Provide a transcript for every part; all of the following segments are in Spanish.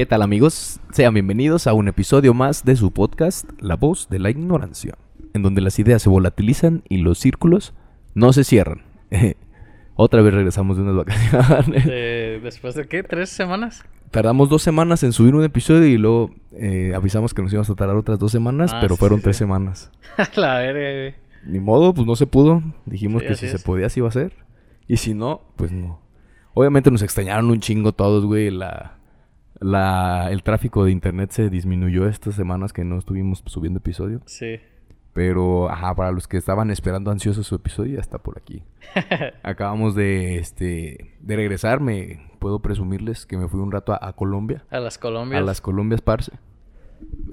¿Qué tal amigos? Sean bienvenidos a un episodio más de su podcast La voz de la ignorancia, en donde las ideas se volatilizan y los círculos no se cierran. Otra vez regresamos de unas vacaciones. De- ¿Después de qué? ¿Tres semanas? Tardamos dos semanas en subir un episodio y luego eh, avisamos que nos íbamos a tardar otras dos semanas, Ah, pero sí, fueron sí, tres semanas. La verga, güey. Ni modo, pues no se pudo. Dijimos Sí, que así si se podía, sí iba a ser. Y si no, pues no. Obviamente nos extrañaron un chingo todos, güey. La, la, el tráfico de internet se disminuyó estas semanas que no estuvimos subiendo episodio. Sí. Pero, ajá, para los que estaban esperando ansiosos su episodio, ya está por aquí. Acabamos de, este, de regresar. Me puedo presumirles que me fui un rato a, a Colombia. A las Colombias. A las Colombias, parce.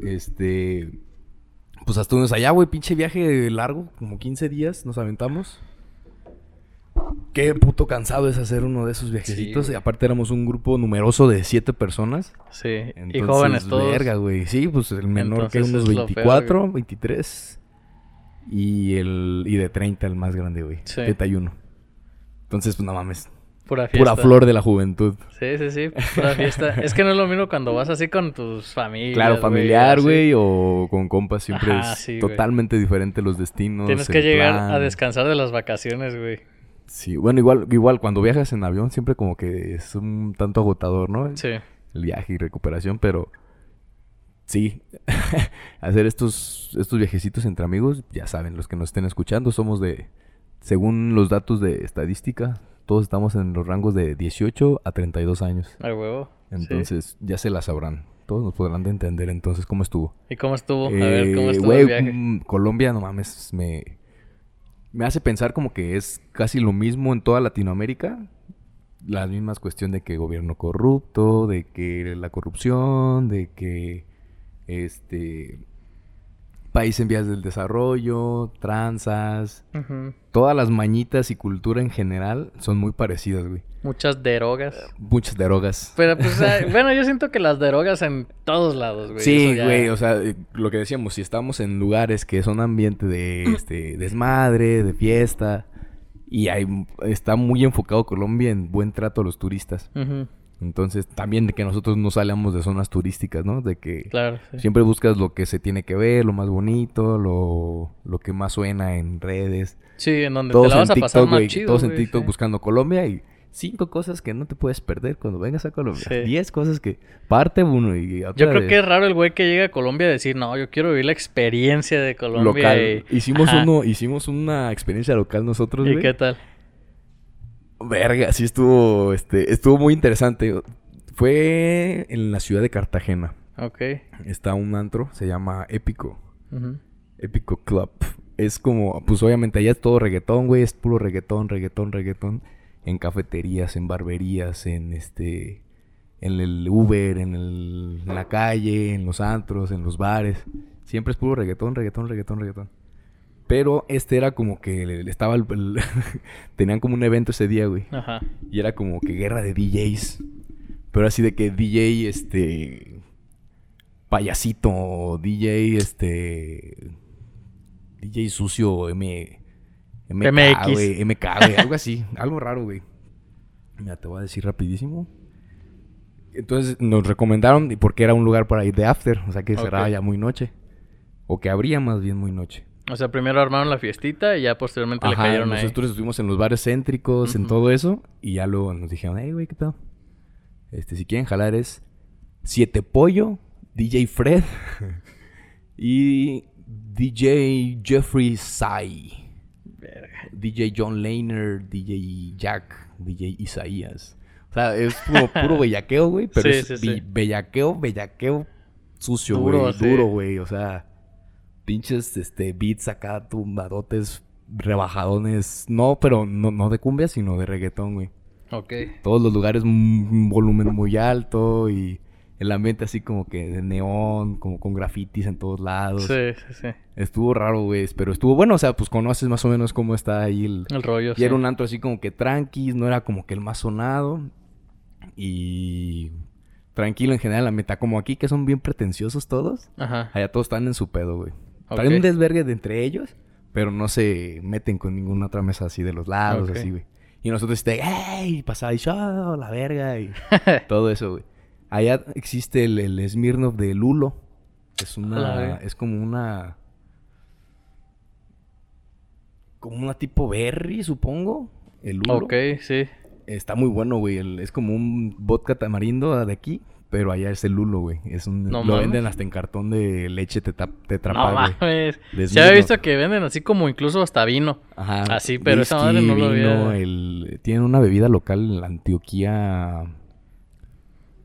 Este. Pues hasta estuvimos allá, güey. Pinche viaje largo, como 15 días nos aventamos. Qué puto cansado es hacer uno de esos viajecitos. y aparte éramos un grupo numeroso de 7 personas. Sí. y Entonces, jóvenes todos. Verga, güey. Sí, pues el menor que unos es lo 24, peor, 23. Y el y de 30 el más grande, güey. Sí. 31. Entonces, pues no mames. Pura fiesta. Pura flor de la juventud. Sí, sí, sí. Pura fiesta. es que no es lo mismo cuando vas así con tus familias. Claro, familiar, güey, o con compas, siempre Ajá, es sí, totalmente diferente los destinos. Tienes que llegar plan. a descansar de las vacaciones, güey. Sí, bueno, igual, igual cuando viajas en avión siempre como que es un tanto agotador, ¿no? Sí. El viaje y recuperación, pero sí, hacer estos, estos viajecitos entre amigos, ya saben, los que nos estén escuchando, somos de, según los datos de estadística, todos estamos en los rangos de 18 a 32 años. Al huevo. Sí. Entonces, ya se la sabrán. Todos nos podrán de entender entonces cómo estuvo. ¿Y cómo estuvo? A ver, ¿cómo Eh, estuvo el viaje? mm, Colombia, no mames, me, me hace pensar como que es casi lo mismo en toda Latinoamérica. Las mismas cuestión de que gobierno corrupto, de que la corrupción, de que este país en vías del desarrollo, tranzas, todas las mañitas y cultura en general son muy parecidas, güey. Muchas drogas. Muchas drogas. Pero pues, bueno, yo siento que las drogas en todos lados, güey. Sí, ya- güey, o sea, eh, lo que decíamos, si estamos en lugares que son ambiente de este desmadre, de fiesta, y hay, está muy enfocado Colombia en buen trato a los turistas. Ujú, Entonces, también de que nosotros no salgamos de zonas turísticas, ¿no? De que Claro. sí. siempre buscas lo que se tiene que ver, lo más bonito, lo, lo que más suena en redes. Sí, en donde Todos te la en vas a pasar más güey, chido, todos en güey, TikTok sí. buscando Colombia y cinco cosas que no te puedes perder cuando vengas a Colombia. Sí. Diez cosas que parte uno y otra Yo creo que es raro el güey que llega a Colombia a decir, no, yo quiero vivir la experiencia de Colombia. local. y- Hicimos Ajá. uno, hicimos una experiencia local nosotros, ¿Y qué tal? Verga, sí estuvo, este, estuvo muy interesante. Fue en la ciudad de Cartagena. Ok. Está un antro, se llama Épico. Épico Club. Es como, pues obviamente allá es todo reggaetón, güey. Es puro reggaetón, reggaetón, reggaetón. En cafeterías, en barberías, en este... En el Uber, en, el- en la calle, en los antros, en los bares. Siempre es puro reggaetón, reggaetón, reggaetón, reggaetón. Pero este era como que le- estaba... el- el- tenían como un evento ese día, güey. Ajá. Y era como que guerra de DJs. Pero así de que DJ, este. Payasito, DJ, este. DJ sucio, M. MK, MX. güey. MK, güey. Algo así. algo raro, güey. Mira, te voy a decir rapidísimo. Entonces nos recomendaron, y porque era un lugar para ir de after. O sea que cerraba ya muy noche. O que abría más bien muy noche. O sea, primero armaron la fiestita y ya posteriormente le cayeron ahí. nosotros estuvimos en los bares céntricos, en todo eso, y ya luego nos dijeron, hey, güey, ¿qué pedo? Este, si quieren jalar es Siete Pollo, DJ Fred y DJ Jeffrey Sai. DJ John Lehner, DJ Jack, DJ Isaías. O sea, es puro, puro bellaqueo, güey, pero Sí, es sí, sí. be- bellaqueo, bellaqueo sucio, güey, duro, güey, o sea, pinches este beats acá tumbadotes, rebajadones, no, pero no, no de cumbia, sino de reggaetón, güey. Ok. Todos los lugares un volumen muy alto y el ambiente así como que de neón, como con grafitis en todos lados. Sí, sí, sí. Estuvo raro, güey, pero estuvo bueno, o sea, pues conoces más o menos cómo está ahí el, El rollo, y sí. era un antro así como que tranquis, no era como que el más sonado. Y tranquilo en general, la meta como aquí, que son bien pretenciosos todos. Ajá. Allá todos están en su pedo, güey. Ok. Traen un desvergue de entre ellos, pero no se meten con ninguna otra mesa así de los lados, así, güey. Y nosotros, este, ¡ey! Pasaba y, ¡oh, la verga! Y todo eso, güey. Allá existe el, el Smirnoff de Lulo. Es una. Es como una. Como una tipo berry, supongo. El Lulo. Ok, sí. Está muy bueno, güey. el- es como un vodka tamarindo de aquí. Pero allá es el Lulo, güey. Es un, No lo mames. venden hasta en cartón de leche tetra, No mames. Se había visto que venden así como incluso hasta vino. Ajá. Así, pero esa madre no lo vino, había- el- Tienen una bebida local en la Antioquía.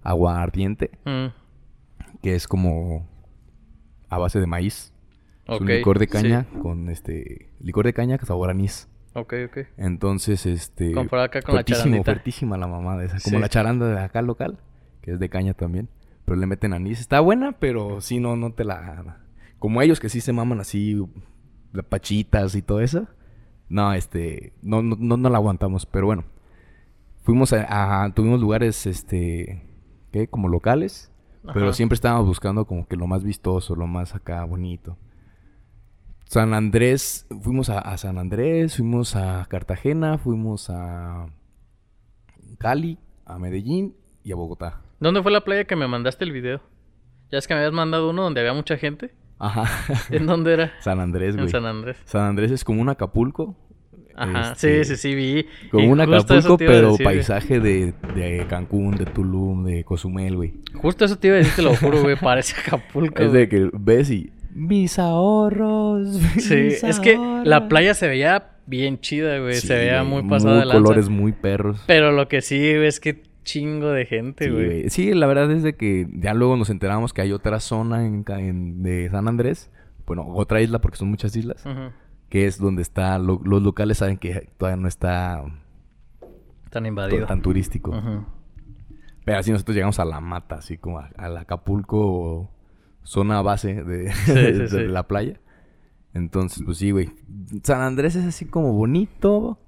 Aguardiente. Mm, Que es como. A base de maíz. Es un licor de sí. caña con este. Licor de caña que sabor anís. Ok, ok. Entonces, este. Comparado acá con la la mamada esa. Como Sí. la charanda de acá local. Que es de caña también. Pero le meten anís. Está buena, pero sí, no, no te la. Como ellos que sí se maman así. las Pachitas y todo eso. No, este. No, no, no, no la aguantamos. Pero bueno. Fuimos a, a- Tuvimos lugares, este. ¿Qué? Como locales. Pero siempre estábamos buscando como que lo más vistoso, lo más acá bonito. San Andrés, fuimos a, a San Andrés, fuimos a Cartagena, fuimos a Cali, a Medellín y a Bogotá. ¿Dónde fue la playa que me mandaste el video? Ya es que me habías mandado uno donde había mucha gente. Ajá. ¿En dónde era? San Andrés, En güey. San Andrés. San Andrés es como un Acapulco. Ajá, este, sí, sí, sí, vi. Como Y un Acapulco, pero decir, paisaje de, de Cancún, de Tulum, de Cozumel, güey. Justo eso te iba a decir, te lo juro, güey. Parece Acapulco. Es de que ves y... Mis ahorros. Sí, mis es que la ahorros". playa se veía bien chida, güey. Sí, se veía muy pasada de lanza. colores muy perros. Pero lo que sí, es que chingo de gente, Sí, güey. Sí, la verdad es de que ya luego nos enteramos que hay otra zona en, en- de San Andrés. Bueno, otra isla porque son muchas islas. Que es donde está... lo- los locales saben que todavía no está Tan invadido. tan turístico. Pero así nosotros llegamos a la mata, así como al Acapulco, zona base de, sí, de sí. la playa. Entonces, pues sí, güey. San Andrés es así como bonito,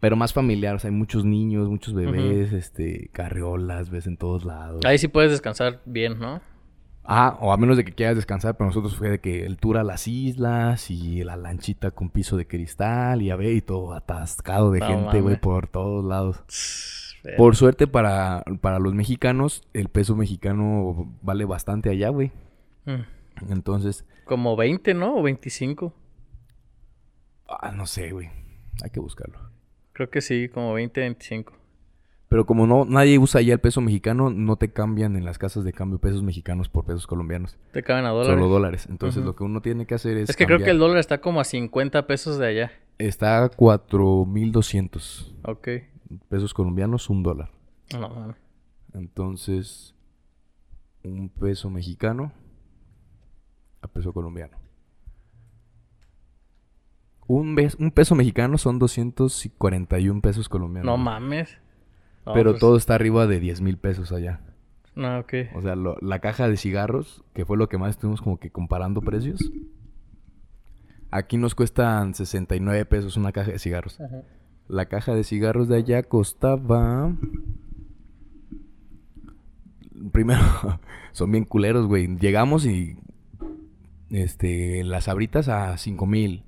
pero más familiar. O sea, hay muchos niños, muchos bebés, este, carriolas, ves en todos lados. Ahí sí puedes descansar bien, ¿no? Ah, o a menos de que quieras descansar, pero nosotros fue de que el tour a las islas y la lanchita con piso de cristal y a ver, y todo atascado de No gente, güey, por todos lados. Por suerte para, para los mexicanos, el peso mexicano vale bastante allá, güey. Mm. Entonces, Como 20, ¿no? O 25. ah, no sé, güey. Hay que buscarlo. Creo que sí, como 20, 25. Pero como no nadie usa allá el peso mexicano, no te cambian en las casas de cambio pesos mexicanos por pesos colombianos. Te caben a dólares. Solo dólares. Entonces, lo que uno tiene que hacer es Es que creo que el dólar está como a 50 pesos de allá. Está a 4.200 Ok. pesos colombianos, un dólar. No mames. Entonces, un peso mexicano a peso colombiano. Un, peso mexicano son 241 pesos colombianos. No mames. No, Pero pues, todo está arriba de 10 mil pesos allá. No, ok. O sea, lo- la caja de cigarros, que fue lo que más estuvimos como que comparando precios. Aquí nos cuestan 69 pesos una caja de cigarros. Ajá. La caja de cigarros de allá costaba. Primero, son bien culeros, güey. Llegamos y. Este, las abritas a 5 mil.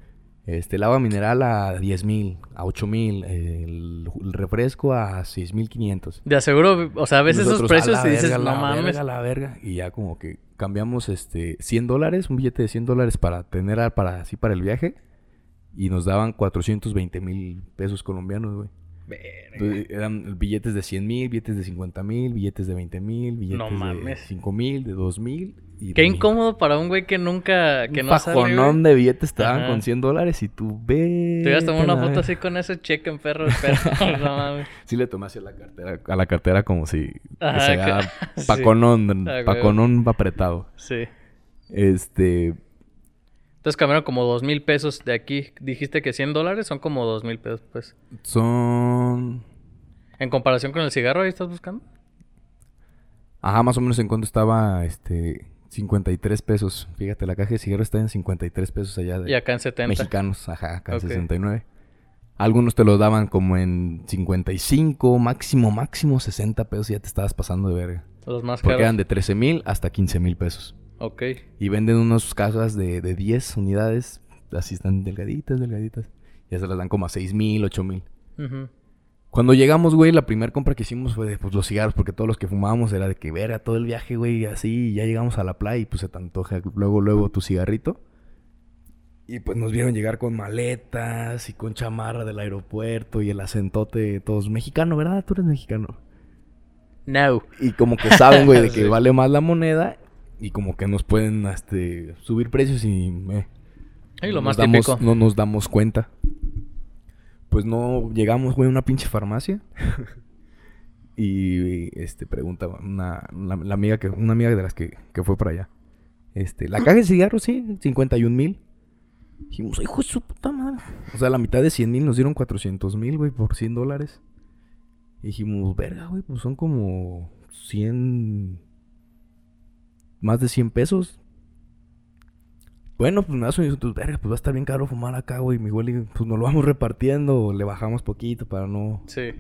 Este, el agua mineral a 10 mil, a 8 mil. El, el refresco a 6 mil 500. De aseguro, o sea, a veces esos Nosotros, precios "A te dices, no mames. verga, la verga. Y ya como que cambiamos este 100 dólares, un billete de 100 dólares para tener a- para así para el viaje. Y nos daban 420 mil pesos colombianos, güey. Entonces, eran billetes de 100 mil, billetes de 50 mil, billetes de 20 mil, billetes No de mames. 5 mil, de 2 mil. Y Qué incómodo para un güey que nunca, que Un no fajonón güey. de billetes Ajá. con 100 dólares y tú ves. Te ibas a tomar una foto así con ese cheque en perro, perro. no mames. Sí le tomé hacia la cartera, a la cartera como si Ajá, se haga que- sí. paconón, Ah, güey. paconón apretado. Sí. Este, Entonces cambiaron como dos mil pesos de aquí. Dijiste que 100 dólares son como dos mil pesos, pues. son... En comparación con el cigarro, ahí estás buscando. Ajá, más o menos en cuánto estaba, este, 53 pesos. Fíjate, la caja de cigarros está en 53 pesos allá de Y acá en 70. mexicanos, ajá, acá en Ok. 69. Algunos te lo daban como en 55, máximo, máximo 60 pesos y ya te estabas pasando de verga. Los más Porque caros. eran de 13 mil hasta 15 mil pesos. Ok. Y venden unas cajas de, de 10 unidades, así están delgaditas, delgaditas. Ya se las dan como a 6 mil, 8 mil. Ujú. Cuando llegamos, güey, la primera compra que hicimos fue de pues, los cigarros, porque todos los que fumábamos era de que verga todo el viaje, güey, así, y ya llegamos a la playa y pues se te antoja luego, luego tu cigarrito. Y pues nos vieron llegar con maletas y con chamarra del aeropuerto y el acentote, todos mexicano, ¿verdad? Tú eres mexicano. No. Y como que saben, güey, de que Sí. vale más la moneda y como que nos pueden este, subir precios y... eh, Y lo no más nos damos- típico. No nos damos cuenta. Pues no llegamos, güey, a una pinche farmacia. y este pregunta una, la amiga que, una amiga de las que, que fue para allá. Este, la caja de cigarros, sí, 51 mil. Dijimos, hijo de su puta madre. O sea, la mitad de 100 mil nos dieron 400 mil, güey, por 100 dólares. Y dijimos, verga, güey, pues son como 100. Más de 100 pesos. Bueno, pues me das un tus verga, pues va a estar bien caro fumar acá, güey. Mi güey, pues nos lo vamos repartiendo o le bajamos poquito para no. Sí.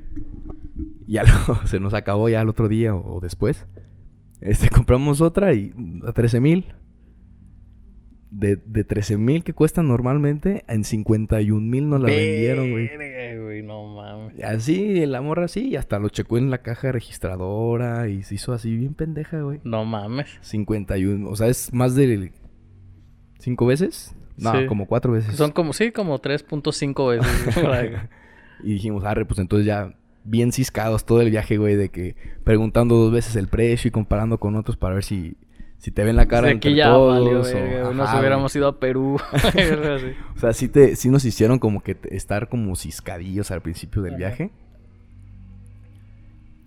Ya lo- se nos acabó ya el otro día o, o después. Este, compramos otra y a 13 mil. De, de 13 mil que cuestan normalmente, en 51 mil nos la vendieron, güey. Güey, no mames. Así, la morra así, y hasta lo checó en la caja registradora y se hizo así bien pendeja, güey. No mames. 51, o sea, es más de cinco veces. No, Sí. como cuatro veces. Son como, sí, como 3.5 veces. Y dijimos, arre, pues entonces ya bien ciscados todo el viaje, güey, de que preguntando dos veces el precio y comparando con otros para ver si, si te ven la cara entre aquí ya todos. valió, o- ajá, Nos güey. hubiéramos ido a Perú. O sea, sí, te, sí nos hicieron como que estar como ciscadillos al principio del Ajá. viaje.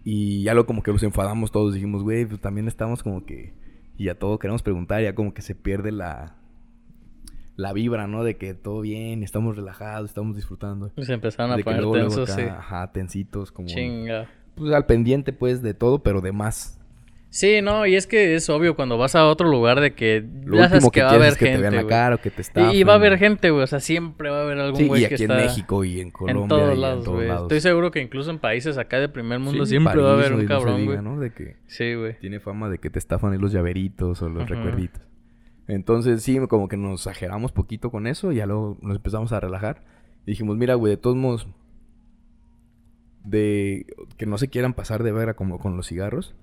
Y ya lo como que nos enfadamos todos. Dijimos, güey, pues también estamos como que... Y a todo queremos preguntar, ya como que se pierde la... La vibra, ¿no? De que todo bien, estamos relajados, estamos disfrutando. Y se empezaron a de poner luego, luego tensos, acá, sí. ajá, tensitos, como... Chinga. Pues al pendiente, pues, de todo, pero de más. Sí, no, y es que es obvio cuando vas a otro lugar de que Lo ya sabes que, que, va a haber es que te gente, vean la cara o que te Y, estafen. y va a haber gente, güey, o sea, siempre va a haber algún Sí, güey y que aquí está en México y en Colombia en todos y lados, en todos güey. lados. Estoy seguro que incluso en países acá de primer mundo Sí, siempre va a haber un no cabrón, güey. ¿no? De que Sí, güey. tiene fama de que te estafan ahí los llaveritos o los recuerditos. Entonces, sí, como que nos exageramos poquito con eso y ya luego nos empezamos a relajar. Y dijimos, mira, güey, de todos modos, de que no se quieran pasar de vera como con los cigarros,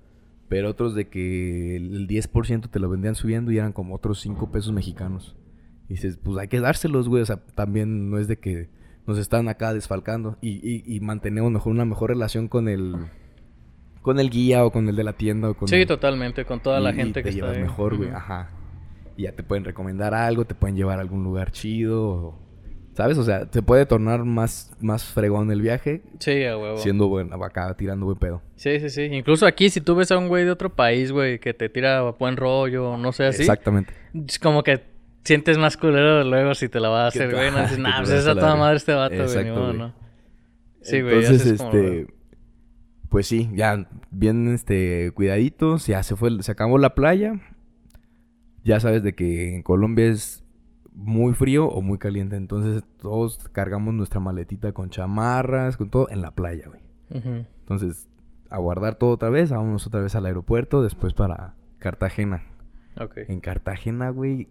pero otros de que el 10% te lo vendían subiendo y eran como otros 5 pesos mexicanos. Y dices, pues hay que dárselos, güey. O sea, también no es de que nos están acá desfalcando. Y, y, y mantenemos mejor una mejor relación con el con el guía o con el de la tienda o con Sí, el- totalmente, con toda la y- gente te que está llevas ahí. mejor, güey. Ajá. Y ya te pueden recomendar algo, te pueden llevar a algún lugar chido. o- ¿Sabes? O sea, se puede tornar más, más fregón el viaje Sí, a huevo. siendo buen, acá tirando buen pedo. Sí, sí, sí. Incluso aquí, si tú ves a un güey de otro país, güey, que te tira buen rollo, no sé así. Exactamente. Es como que sientes más culero luego si te la va a hacer, güey. No dices, nah, pues es a toda madre este vato, Exacto, güey. ¿no? Sí, güey. Entonces, como, este... Pues sí, ya bien este cuidaditos, ya se fue, se acabó la playa. Ya sabes de que en Colombia es muy frío o muy caliente, entonces todos cargamos nuestra maletita con chamarras, con todo en la playa, güey. Entonces, a guardar todo otra vez, vámonos otra vez al aeropuerto, después para Cartagena. Ok. En Cartagena, güey,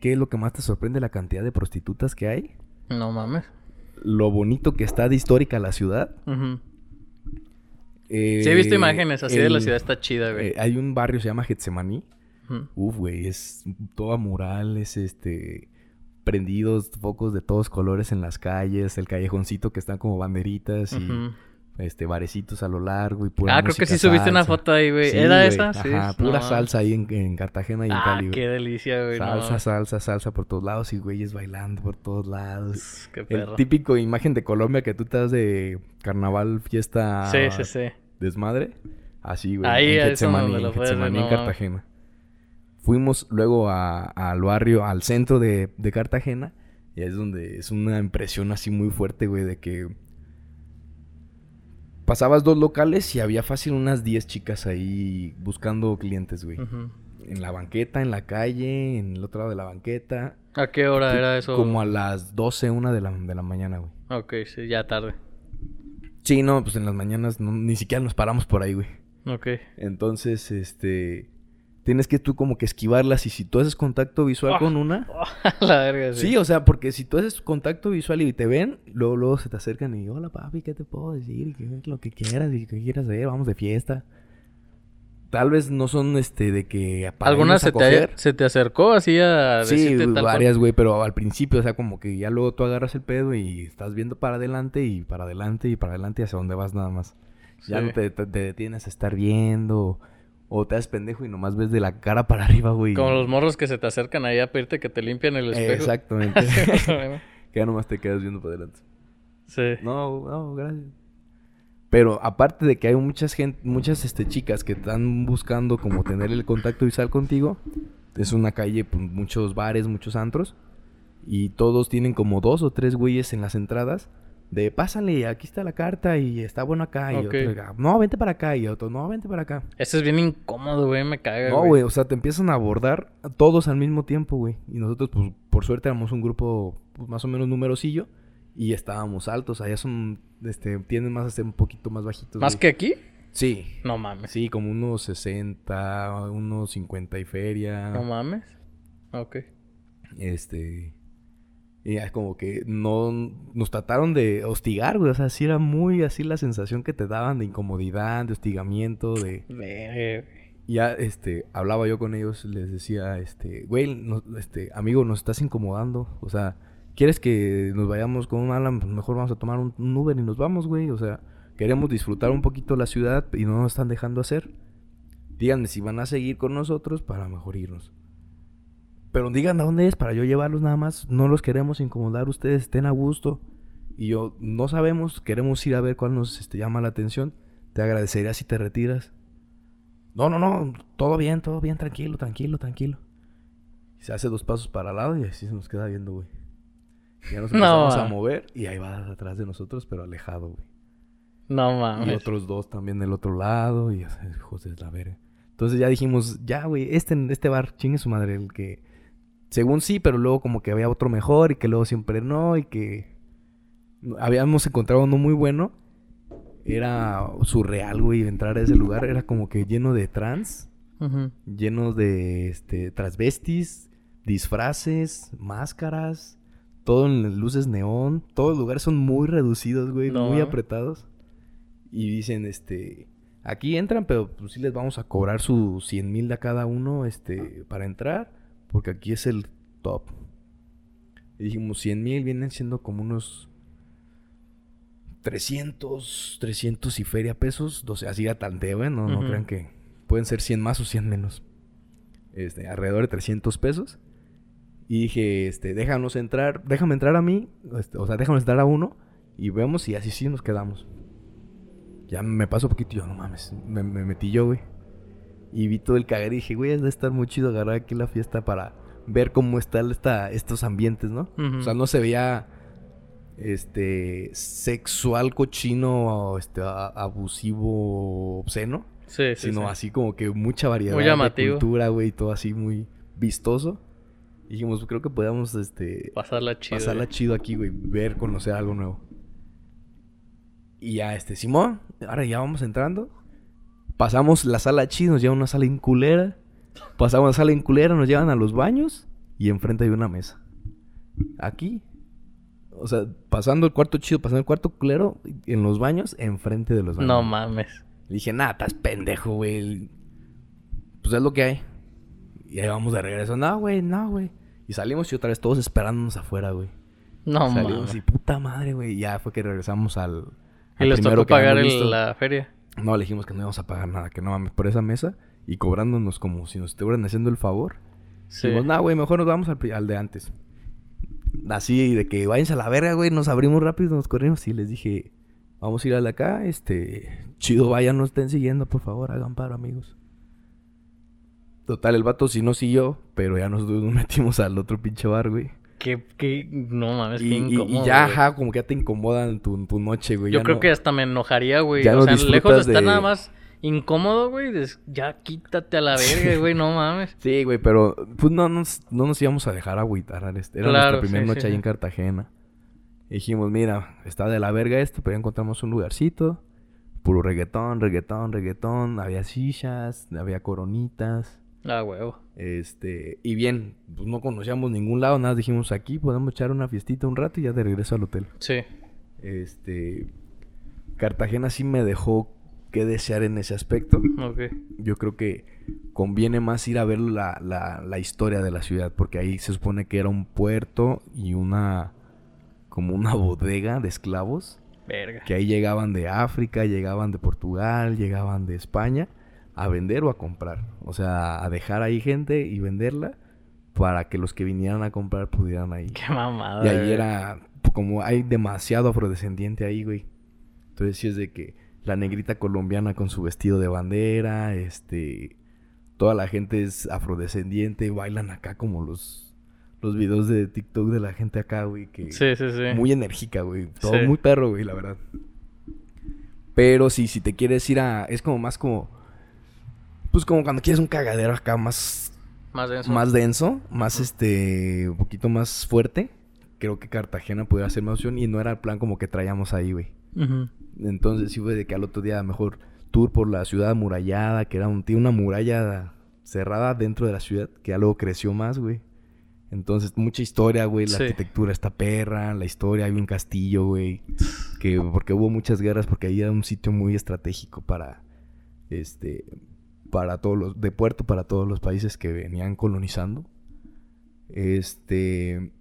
¿qué es lo que más te sorprende la cantidad de prostitutas que hay? No mames. Lo bonito que está de histórica la ciudad. Eh, Sí, he visto imágenes así de la ciudad, está chida, güey. eh, hay un barrio se llama Getsemaní. Uf, güey, es toda murales, este, prendidos, focos de todos colores en las calles, el callejoncito que están como banderitas y este barecitos a lo largo y pura Ah, creo que sí subiste una foto ahí, güey. Sí, ¿Era güey, esa? Sí. Ajá, pura No. salsa ahí en, en Cartagena y en Ah, Cali, güey. qué delicia, güey. no. Salsa, salsa, salsa por todos lados y güeyes bailando por todos lados. Qué El perro. típico imagen de Colombia que tú te das de carnaval, fiesta, Sí, sí, sí. desmadre. Así, güey. Ahí en es Getsemaní, lo en puedes. Cartagena. Fuimos luego a- al barrio, al centro de, de Cartagena. Y es donde es una impresión así muy fuerte, güey, de que pasabas dos locales y había fácil unas 10 chicas ahí buscando clientes, güey. En la banqueta, en la calle, en el otro lado de la banqueta. ¿A qué hora era eso? Como a las 12, una de la, de la mañana, güey. Ok, sí, ya tarde. Sí, no, pues en las mañanas no- ni siquiera nos paramos por ahí, güey. Ok. Entonces, este, tienes que tú como que esquivarlas y si tú haces contacto visual Ah. con una... la verga, sí. Sí, o sea, porque si tú haces contacto visual y te ven, luego, luego se te acercan y hola papi, ¿qué te puedo decir? Que lo que quieras y qué quieras hacer, vamos de fiesta. Tal vez no son este de que para ¿Alguna irnos a se te, se te acercó así a Sí, tal varias, güey, pero al principio, o sea, como que ya luego tú agarras el pedo y estás viendo para adelante y para adelante y para adelante y hacia dónde vas nada más. Ya no te, te- te detienes a estar viendo o te das pendejo y nomás ves de la cara para arriba, güey. Como los morros que se te acercan ahí a pedirte que te limpien el espejo. Exactamente. Que ya nomás te quedas viendo para adelante. Sí. No, no, gracias. Pero aparte de que hay muchas gente, muchas este, chicas que están buscando como tener el contacto visual contigo, es una calle, pues, muchos bares, muchos antros, y todos tienen como dos o tres güeyes en las entradas de pásale, aquí está la carta y está bueno acá, y otro, "Ah, no, vente para acá, y otro, no, vente para acá. Ese es bien incómodo, güey. Me caga, No, güey, o sea, te empiezan a abordar todos al mismo tiempo, güey. Y nosotros, pues, por suerte éramos un grupo pues, más o menos numerosillo y estábamos altos. Allá son, este, tienden más a ser un poquito más bajitos. ¿Más güey. que aquí? Sí, No mames. sí, como unos 60, unos 50 y feria. No mames. Ok. Este. Y ya como que no nos trataron de hostigar, güey. O sea, sí era muy así la sensación que te daban de incomodidad, de hostigamiento, de. Ya, este, hablaba yo con ellos, les decía, este, güey, no- este, amigo, nos estás incomodando. O sea, ¿quieres que nos vayamos con un Alan? Pues mejor vamos a tomar un, un Uber y nos vamos, güey. O sea, queremos disfrutar un poquito la ciudad y no nos están dejando hacer. Díganme si van a seguir con nosotros para mejor irnos. Pero digan a dónde es para yo llevarlos nada más. No los queremos incomodar, ustedes estén a gusto. Y yo, no sabemos, queremos ir a ver cuál nos este, llama la atención. Te agradecería si te retiras. No, no, no, todo bien, todo bien, tranquilo, tranquilo, tranquilo. Y se hace dos pasos para el lado y así se nos queda viendo, güey. Ya nos No, empezamos a mover y ahí va atrás de nosotros, pero alejado, güey. No Y mames. otros dos también del otro lado y hijos de la verga. Entonces ya dijimos, ya, güey, este, este bar, chingue su madre, el que... Según sí, pero luego como que había otro mejor y que luego siempre no y que... Habíamos encontrado uno muy bueno. Era surreal, güey, entrar a ese lugar. Era como que lleno de trans, lleno de este, transvestis, disfraces, máscaras, todo en luces neón. Todos los lugares son muy reducidos, güey, No. muy apretados. Y dicen, este, aquí entran, pero pues sí les vamos a cobrar sus 100 mil a cada uno, este, para entrar, porque aquí es el top. Y dijimos, 100 mil vienen siendo como unos 300, 300 y feria pesos, 12, así a tanteo, ¿eh? No, no crean que pueden ser 100 más o 100 menos. Este, alrededor de 300 pesos. Y dije, este, déjanos entrar, déjame entrar a mí, este, o sea, déjame entrar a uno y vemos y así sí nos quedamos. Ya me pasó poquito yo, no mames, me, me metí yo, güey. Y vi todo el cagar y dije, güey, es de estar muy chido agarrar aquí la fiesta para ver cómo están esta, estos ambientes, ¿no? O sea, no se veía este sexual cochino este a- abusivo obsceno Sí, sí, sino sí. así como que mucha variedad Muy de cultura güey todo así muy vistoso y dijimos creo que podíamos este Pasarla chido. pasarla chido aquí güey ver conocer algo nuevo y ya este Simón ahora ya vamos entrando pasamos la sala chido nos llevan a una sala inculera pasamos la sala inculera nos llevan a los baños y enfrente hay una mesa aquí o sea, pasando el cuarto chido, pasando el cuarto culero, en los baños, enfrente de los baños. No mames. Le dije, nada, estás pendejo, güey. Pues es lo que hay. Y ahí vamos de regreso. No, güey, no, güey. Y salimos y otra vez todos esperándonos afuera, güey. No salimos mames. y puta madre, güey. Y ya fue que regresamos al. Y al les primero tocó pagar el- la feria. No, le dijimos que no íbamos a pagar nada, que no mames por esa mesa. Y cobrándonos como si nos estuvieran haciendo el favor. Sí. Dijimos, no, güey, mejor nos vamos al, al de antes. Así de que váyanse a la verga, güey. Nos abrimos rápido, nos corrimos y les dije, vamos a ir al acá. Este, chido, vayan, nos estén siguiendo, por favor, hagan paro, amigos. Total, el vato sí no siguió, pero ya nos metimos al otro pinche bar, güey. Qué, qué... No mames, Y, qué y- y incómodo, ya, güey. ajá, como que ya te incomodan tu, tu noche, güey. Yo ya creo no- que hasta me enojaría, güey. ya o no sea, lejos de estar nada más incómodo, güey. Ya quítate a la verga, güey. No mames. Sí, güey, pero pues no nos, no nos íbamos a dejar agüitar. este- Era Claro, nuestra primera sí, noche sí, ahí sí. en Cartagena. Y dijimos, mira, está de la verga esto, pero ya encontramos un lugarcito. Puro reggaetón, reggaetón, reggaetón. Había sillas, había coronitas. Ah, huevo. Este, y bien, pues no conocíamos ningún lado, nada, dijimos aquí podemos echar una fiestita un rato y ya de regreso al hotel. Sí. Este, Cartagena sí me dejó que desear en ese aspecto. Ok. Yo creo que conviene más ir a ver la, la, la historia de la ciudad, porque ahí se supone que era un puerto y una, como una bodega de esclavos, Verga. que ahí llegaban de África, llegaban de Portugal, llegaban de España a vender o a comprar. O sea, a dejar ahí gente y venderla para que los que vinieran a comprar pudieran ahí. Qué mamada. Y ahí era, como hay demasiado afrodescendiente ahí, güey. Entonces sí es de que la negrita colombiana con su vestido de bandera, este, toda la gente es afrodescendiente, bailan acá como los, los videos de TikTok de la gente acá, güey, que Sí, sí, sí. muy enérgica, güey. Todo Sí. muy perro, güey, la verdad. Pero sí, si te quieres ir a, es como más como, pues como cuando quieres un cagadero acá más Más denso. más denso, más este, un poquito más fuerte. Creo que Cartagena pudiera ser más opción y no era el plan como que traíamos ahí, güey. Entonces sí fue de que al otro día mejor tour por la ciudad amurallada, que era un, tiene una muralla cerrada dentro de la ciudad, que ya luego creció más, güey. Entonces, mucha historia, güey, la Sí. arquitectura está perra, la historia, hay un castillo, güey. Que, porque hubo muchas guerras, porque ahí era un sitio muy estratégico para, este, para todos los, de puerto para todos los países que venían colonizando. Este,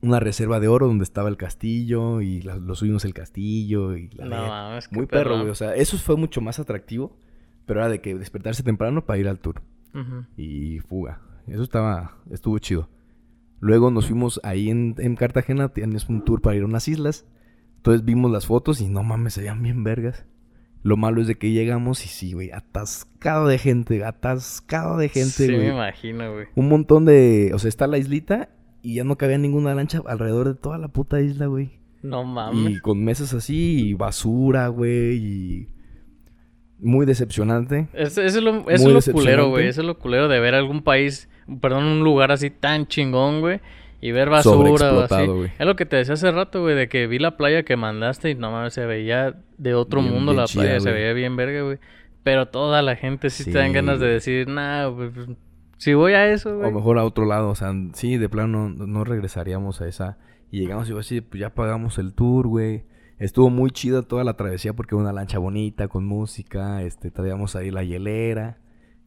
una reserva de oro donde estaba el castillo y la- lo subimos el castillo y la No Muy perro, güey. O sea, eso fue mucho más atractivo, pero era de que despertarse temprano para ir al tour y fuga. Eso estaba, estuvo chido. Luego nos fuimos ahí en, en Cartagena, tienes un tour para ir a unas islas. Entonces vimos las fotos y no mames, se veían bien vergas. Lo malo es de que llegamos y sí, güey, atascado de gente, atascado de gente, Sí, me güey. imagino, güey. Un montón de, o sea, está la islita y ya no cabía ninguna lancha alrededor de toda la puta isla, güey. No mames. Y con mesas así y basura, güey, y muy decepcionante. Es- Eso es lo, eso es lo culero, güey. Eso es lo culero de ver algún país, perdón, un lugar así tan chingón, güey. Y ver basura o así. Es lo que te decía hace rato, güey, de que vi la playa que mandaste y no mames, se veía de otro Bien- mundo bien la chida, playa, se veía bien verga, güey. Pero toda la gente sí, Sí, te dan ganas de decir, nah, güey, pues, si voy a eso, O güey. mejor a otro lado, o sea, sí, de plano no, no regresaríamos a esa. Y llegamos y así, pues ya pagamos el tour, güey. Estuvo muy chida toda la travesía porque una lancha bonita, con música, este, traíamos ahí la hielera.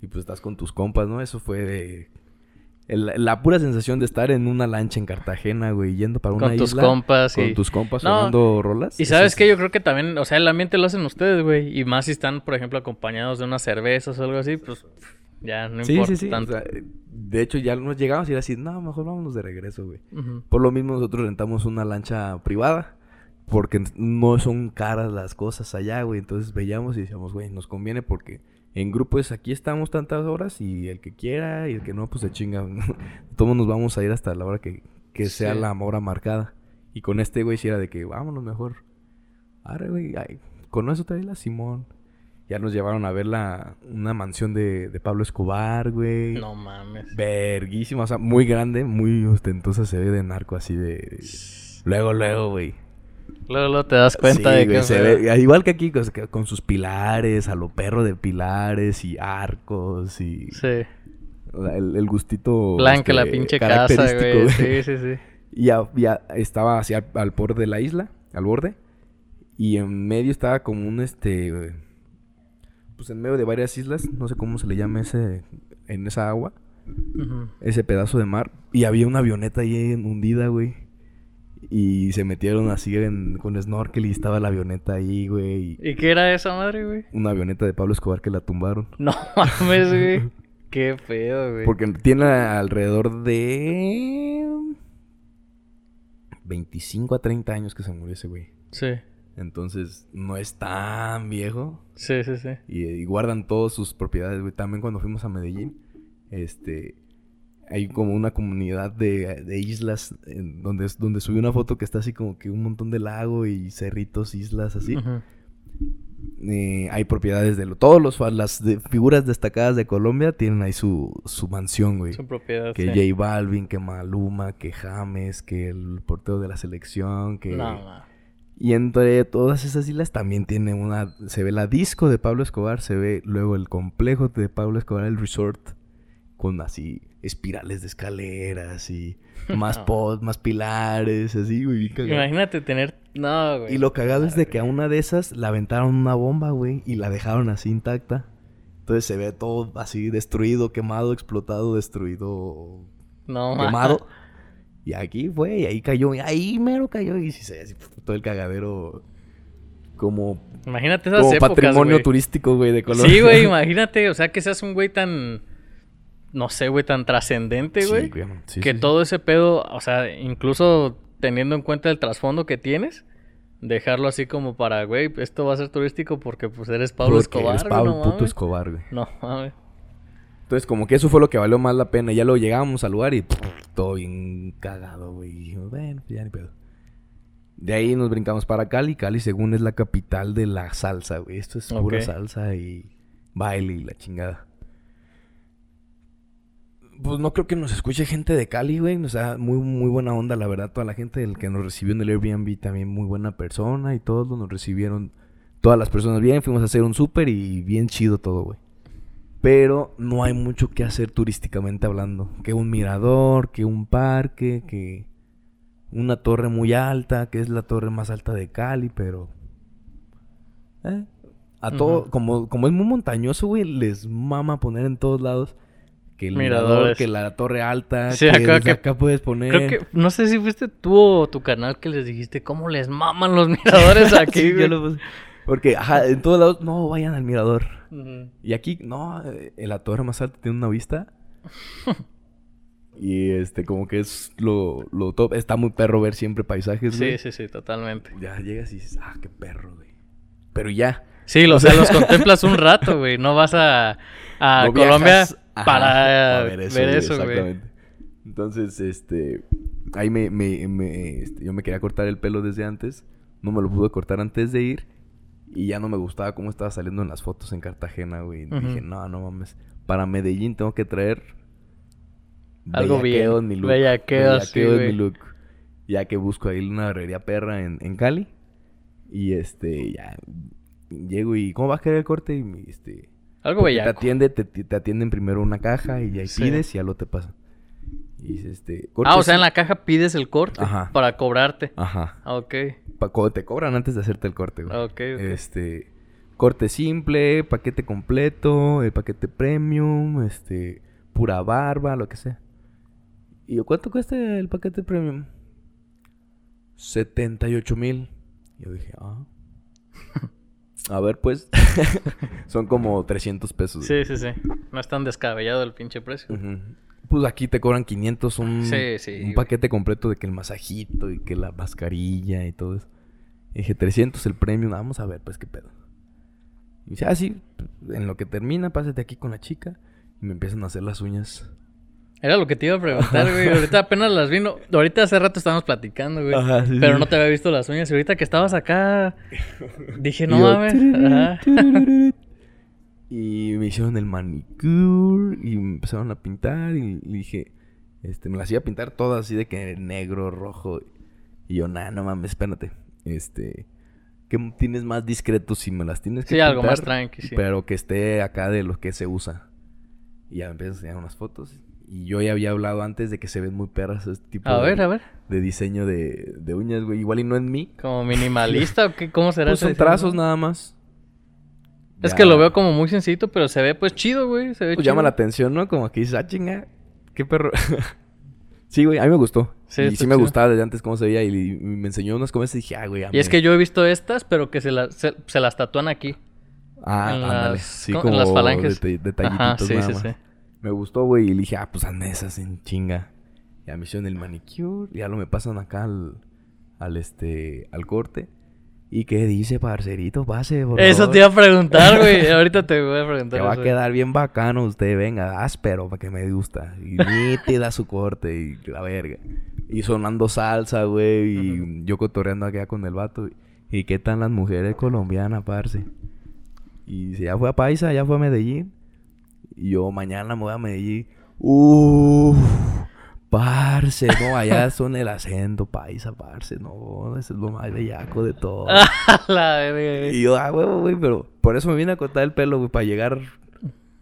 Y pues estás con tus compas, ¿no? Eso fue de... el- la pura sensación de estar en una lancha en Cartagena, güey, yendo para una Con tus isla, compas Con y... tus compas No, sonando rolas. Y sabes es- que yo creo que también, o sea, el ambiente lo hacen ustedes, güey. Y más si están, por ejemplo, acompañados de unas cervezas o algo así, pues ya no Sí, importa sí, sí. o tanto. sea, de hecho, ya nos llegamos y era así, no, mejor vámonos de regreso, güey. Por lo mismo nosotros rentamos una lancha privada. Porque no son caras las cosas allá, güey. Entonces veíamos y decíamos, güey, nos conviene porque en grupo es aquí estamos tantas horas y el que quiera y el que no, pues se chinga. Todos nos vamos a ir hasta la hora que, que sea Sí. la hora marcada. Y con este, güey, si era de que vámonos mejor. Ahora, güey, ay, con eso trae la Simón. Ya nos llevaron a ver la, una mansión de, de Pablo Escobar, güey. No mames. Verguísima, o sea, muy grande, muy ostentosa se ve de narco así de... Luego, luego, güey. Luego, luego te das cuenta Sí, de güey, que... se fue- ve, igual que aquí, con, con sus pilares, a lo perro de pilares y arcos y Sí. la- el, el gustito Blanca la este, pinche casa, güey. Sí, sí, sí. Y ya, ya estaba así al, borde de la isla, al borde. Y en medio estaba como un este. Pues en medio de varias islas, no sé cómo se le llama ese. En esa agua, ese pedazo de mar. Y había una avioneta ahí hundida, güey. Y se metieron así en- con snorkel y estaba la avioneta ahí, güey. y ¿Y qué era esa madre, güey? Una avioneta de Pablo Escobar que la tumbaron. No mames, güey. Qué pedo, güey. Porque tiene alrededor de 25 a 30 años que se murió ese güey. Sí. Entonces no es tan viejo. Sí, sí, sí. Y, y guardan todas sus propiedades, güey. También cuando fuimos a Medellín, este hay como una comunidad de, de islas en donde, donde subí una foto que está así como que un montón de lago y cerritos, islas así. Eh, hay propiedades de lo, todos los las de- figuras destacadas de Colombia tienen ahí su, su mansión, güey. Su propiedad, Que sí. J Balvin, que Maluma, que James, que el portero de la selección, que, No, no. Y entre todas esas islas también tiene una... Se ve la disco de Pablo Escobar, se ve luego el complejo de Pablo Escobar, el resort, con así espirales de escaleras y más pods, más pilares, así, güey. cagado. Imagínate tener. No, güey. Y lo cagado es de que a una de esas la aventaron una bomba, güey, y la dejaron así intacta. Entonces se ve todo así destruido, quemado, explotado, destruido, No, ma. quemado. Y aquí fue, y ahí cayó, y ahí mero cayó, y sí se así todo el cagadero como, Imagínate esas como épocas, patrimonio güey. turístico, güey, de Colombia. Sí, güey, imagínate. O sea, que seas un güey tan. No sé, güey, tan trascendente, güey. sí, que sí, todo ese pedo, o sea, incluso teniendo en cuenta el trasfondo que tienes, dejarlo así como para, güey, esto va a ser turístico porque pues eres Pablo Porque Escobar, eres Pablo no puto mames. Escobar, güey. No mames. Entonces, como que eso fue lo que valió más la pena. Ya lo llegábamos al lugar y pff, todo bien cagado, güey. Bueno, pues ya ni pedo. De ahí nos brincamos para Cali. Cali, según es la capital de la salsa, güey. Esto es pura salsa y baile y la chingada. Pues no creo que nos escuche gente de Cali, güey. O sea, muy, muy buena onda, la verdad. Toda la gente del que nos recibió en el Airbnb también muy buena persona y todos nos recibieron. Todas las personas bien. Fuimos a hacer un súper y bien chido todo, güey. Pero no hay mucho que hacer turísticamente hablando. Que un mirador, que un parque, que una torre muy alta, que es la torre más alta de Cali, pero... eh, A todo, como, como es muy montañoso, güey, les mama poner en todos lados que el mirador, que la torre alta, Sí, que acá- desde que- acá puedes poner... Creo que, no sé si fuiste tú o tu canal que les dijiste cómo les maman los miradores aquí, Sí, güey. yo lo puse. Porque, ajá, en todos lados, no, vayan al mirador. Y aquí, no, eh, la torre más alta tiene una vista. y este, como que es lo, lo top. Está muy perro ver siempre paisajes, Sí, güey. sí, sí, totalmente. Ya llegas y dices, ah, qué perro, güey. Pero ya. Sí, o sea, los contemplas un rato, güey. No vas a, a no Colombia viajas, ajá, para ver eso, güey. Exactamente. Entonces, este, ahí me, me, me- este, yo me quería cortar el pelo desde antes. No me lo pude cortar antes de ir. Y ya no me gustaba cómo estaba saliendo en las fotos en Cartagena, güey. Dije, no, no mames. Para Medellín tengo que traer... Algo bellaqueo bien. en mi look. Bellaqueo, sí, Bellaqueo en güey. mi look. Ya que busco ahí una barrería perra en, en Cali. Y este, ya... Llego y... ¿Cómo vas a querer el corte? Y me, este... Algo Porque te bellaco. atiende, te, te atienden primero una caja y ahí Sí. pides y ya lo te pasan. Y este, Ah, o sea, en la caja pides el corte Ajá. para cobrarte. Ajá. Ah, ok. Pa- te cobran antes de hacerte el corte, güey. Ok. Este, corte simple, paquete completo, el paquete premium, este, pura barba, lo que sea. ¿Y yo, cuánto cuesta el paquete premium? 78 mil. Yo dije, ah. A ver, pues. Son como 300 pesos. Sí, sí, sí. No es tan descabellado el pinche precio. Pues aquí te cobran 500 un, Sí, sí, un güey. paquete completo de que el masajito y que la mascarilla y todo eso. Y dije, 300 el premio, vamos a ver, pues qué pedo. Y dice, ah, sí, en lo que termina, pásate aquí con la chica. Y me empiezan a hacer las uñas. Era lo que te iba a preguntar, güey. Ahorita apenas las vino. Ahorita hace rato estábamos platicando, güey. Ajá, sí, pero sí. no te había visto las uñas. Y ahorita que estabas acá, dije, no mames. Y me hicieron el manicure y me empezaron a pintar y, dije, este, me las iba a pintar todas así de que negro, rojo. Y yo, nah, no mames, espérate. Este, ¿qué tienes más discreto si me las tienes que Sí, algo más tranqui, sí. Pero que esté acá de lo que se usa. Y ya me empiezan a enseñar unas fotos. Y yo ya había hablado antes de que se ven muy perras este tipo A de, ver, a ver. de diseño de, de uñas, güey. Igual y no en mí. ¿Como minimalista o qué? ¿Cómo será Pues son trazos nada más. Es Ya. que lo veo como muy sencillito, pero se ve pues chido, güey. Se ve Pues chido. llama la atención, ¿no? Como que dices, ah, chinga, qué perro. sí, güey, a mí me gustó. Sí, y sí me gustaba desde antes cómo se veía. Y, y me enseñó unas cosas y dije, ah, güey, Y es que yo he visto estas, pero que se, las se, se las tatúan aquí. Ah, en ándale. las- Sí, con- como en las falanges. deta- detallitos Ajá, sí, nada sí, más. sí. Me gustó, güey. Y le dije, ah, pues hazme esas en chinga. Ya me hicieron el manicure. Ya lo me pasan acá al, al este, al corte. ¿Y qué dice, parcerito? Pase, por Eso favor. te iba a preguntar, güey. Ahorita te voy a preguntar. Que va a quedar bien bacano usted, venga, áspero para que me gusta. Y nítida su corte y la verga. Y sonando salsa, güey, y yo cotorreando acá con el vato. ¿Y qué tal las mujeres colombianas, parce? Y dice, ya fue a Paisa, ya fue a Medellín. Y yo mañana me voy a Medellín. Uff, Parce, no, allá son el acento paisa, parce, no, eso es lo más bellaco de todo. La y yo, ah, huevo, güey, pero por eso me vine a cortar el pelo, güey, para llegar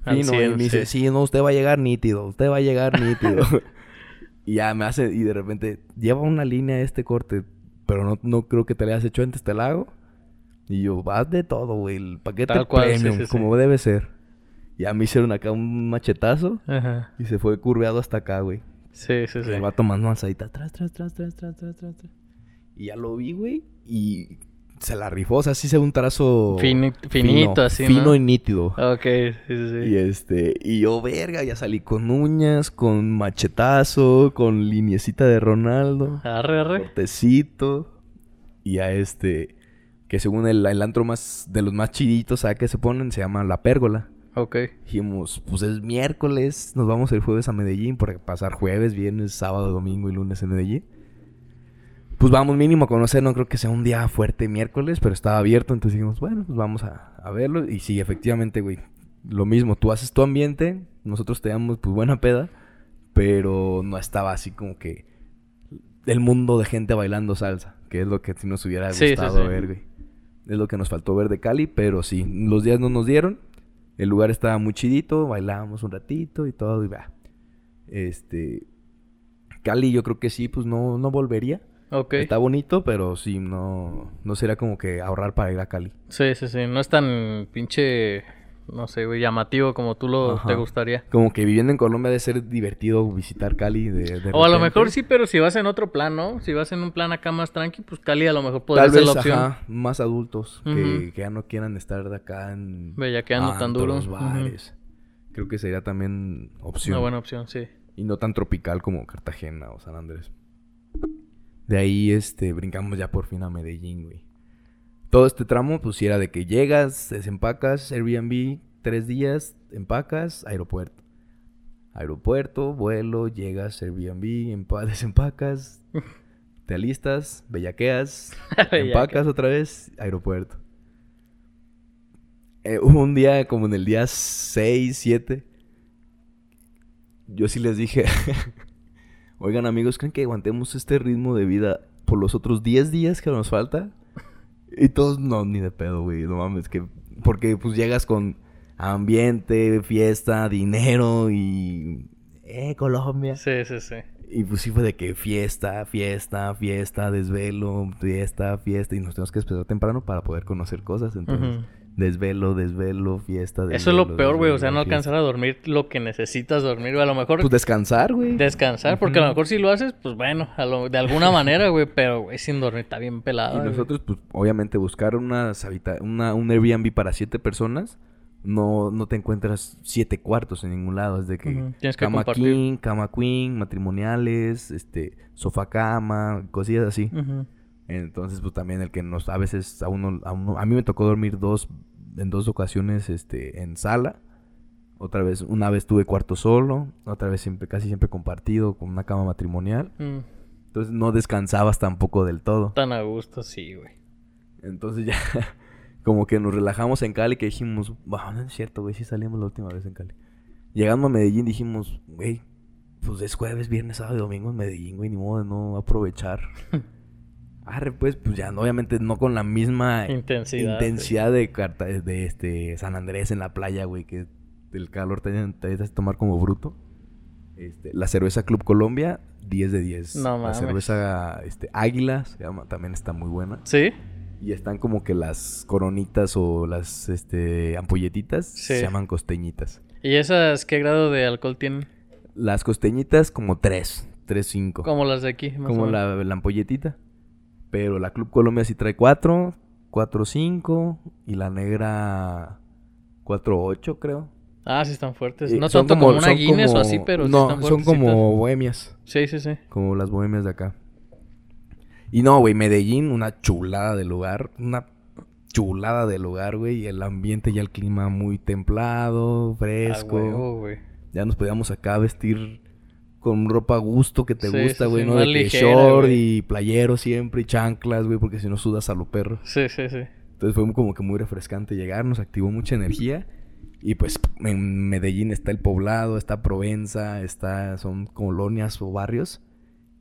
fino. y 100, me dice, sí. sí, no, usted va a llegar nítido, usted va a llegar nítido. y ya me hace, y de repente, lleva una línea este corte, pero no, no creo que te la hayas hecho antes, te la hago. Y yo, vas de todo, güey, el paquete Tal cual, premium, sí, sí. como debe ser. Ya me hicieron acá un machetazo. Ajá. Y se fue curveado hasta acá, güey. Sí, sí, sí. Y va tomando manzadita. Tras, tras, tras, tras, tras, tras, tras. Y ya lo vi, güey. Y se la rifó. O sea, sí se un trazo... Fini, finito, fino, así, Fino y nítido. Ok, sí, sí. Y este... Y yo, verga, ya salí con uñas, con machetazo, con liniecita de Ronaldo. Arre, arre. Cortecito. Y a este... Que según el, el antro más... De los más chiditos, ¿sabes qué se ponen? Se llama La Pérgola. Ok. Dijimos, pues es miércoles, nos vamos el jueves a Medellín, porque pasar jueves, viernes, sábado, domingo y lunes en Medellín. Pues vamos mínimo a conocer, no creo que sea un día fuerte miércoles, pero estaba abierto, entonces dijimos, bueno, pues vamos a, a verlo. Y sí, efectivamente, güey, lo mismo, tú haces tu ambiente, nosotros te damos pues buena peda, pero no estaba así como que el mundo de gente bailando salsa, que es lo que sí nos hubiera Sí, sí, gustado sí. ver, güey. Es lo que nos faltó ver de Cali, pero sí, los días no nos dieron. El lugar estaba muy chidito, bailábamos un ratito y todo, y va. Este. Cali, yo creo que sí, pues no, no volvería. Ok. Está bonito, pero sí, no, no sería como que ahorrar para ir a Cali. Sí, sí, sí. No es tan pinche, no sé, güey, llamativo como tú lo Ajá. te gustaría. Como que viviendo en Colombia debe ser divertido visitar Cali de, de O a lo mejor sí, pero si vas en otro plan, ¿no? Si vas en un plan acá más tranqui, pues Cali a lo mejor podría Tal ser vez, la opción. ajá, más adultos que, ya no quieran estar de acá en Bellaqueando tan duro. Ujú. bares. Creo que sería también opción. Una buena opción, sí. Y no tan tropical como Cartagena o San Andrés. De ahí, este, brincamos ya por fin a Medellín, güey. Todo este tramo, pues, era de que llegas, desempacas, Airbnb, tres días, empacas, aeropuerto. Aeropuerto, vuelo, llegas, Airbnb, empa- desempacas, te alistas, bellaqueas, empacas otra vez, aeropuerto. Eh, hubo un día, como en el día 6, 7, yo sí les dije, oigan amigos, ¿creen que aguantemos este ritmo de vida por los otros 10 días que nos falta? Y todos, no, ni de pedo, güey, no mames, que... Porque pues llegas con ambiente, fiesta, dinero y... Eh, Colombia. Sí, sí, sí. Y pues sí fue de que fiesta, fiesta, fiesta, desvelo, fiesta, fiesta. Y nos tenemos que despertar temprano para poder conocer cosas. Entonces. Desvelo, desvelo, fiesta. Eso es desvelo, lo peor, güey. O sea, desvelo, no fiesta. alcanzar a dormir lo que necesitas dormir. güey. A lo mejor Pues descansar, güey. descansar, porque a lo mejor si lo haces, pues bueno, a lo- de alguna manera, güey. Pero, güey, sin dormir está bien pelado. Y nosotros, pues, obviamente, buscar unas habita una, un Airbnb para siete personas. No, no te encuentras siete cuartos en ningún lado. Es de que tienes que cama compartir. king, cama queen, matrimoniales, este, sofá cama, cosillas así. Ujú. Entonces, pues también el que nos a veces a uno, a uno, a mí me tocó dormir dos, en dos ocasiones, este, en sala. Otra vez, una vez tuve cuarto solo, otra vez siempre, casi siempre compartido con una cama matrimonial. Mm, Entonces no descansabas tampoco del todo. Tan a gusto, sí, güey. Entonces ya, como que nos relajamos en Cali que dijimos, wow, no es cierto, güey, sí salimos la última vez en Cali. Llegando a Medellín dijimos, güey, pues es jueves, viernes, sábado y domingo en Medellín, güey, ni modo de no aprovechar. Arre, pues, pues ya, no, obviamente no con la misma Intensidad, intensidad de, Carta- de este San Andrés en la playa, güey, que el calor te, te hace tomar como bruto. Este, la cerveza Club Colombia, 10 de 10. No la cerveza este, Águila, se llama, también está muy buena. ¿Sí? Y están como que las coronitas o las este, ampolletitas Sí. se llaman costeñitas. ¿Y esas qué grado de alcohol tienen? Las costeñitas como 3, 3, 5. Como las de aquí, más Como o menos. la, la ampolletita. Pero la Club Colombia sí trae 4, 4, 5 y la negra 4, 8 creo. Ah, sí están fuertes. Eh, No son tanto como, una Guinness o así, pero sí No, están son como bohemias. Sí, sí, sí. Como las bohemias de acá. Y no, güey, Medellín, una chulada de lugar. Una chulada de lugar, güey. Y el ambiente ya el clima muy templado, Ah, fresco. huevo, güey. ya nos podíamos acá vestir con ropa a gusto que te Sí, gusta, güey. sí, no de que ligera, short y playero siempre y chanclas, güey, porque si no sudas a lo perro. Sí, sí, sí. Entonces fue como que muy refrescante llegar, nos activó mucha energía. Y pues en Medellín está el poblado, está Provenza, está, son colonias o barrios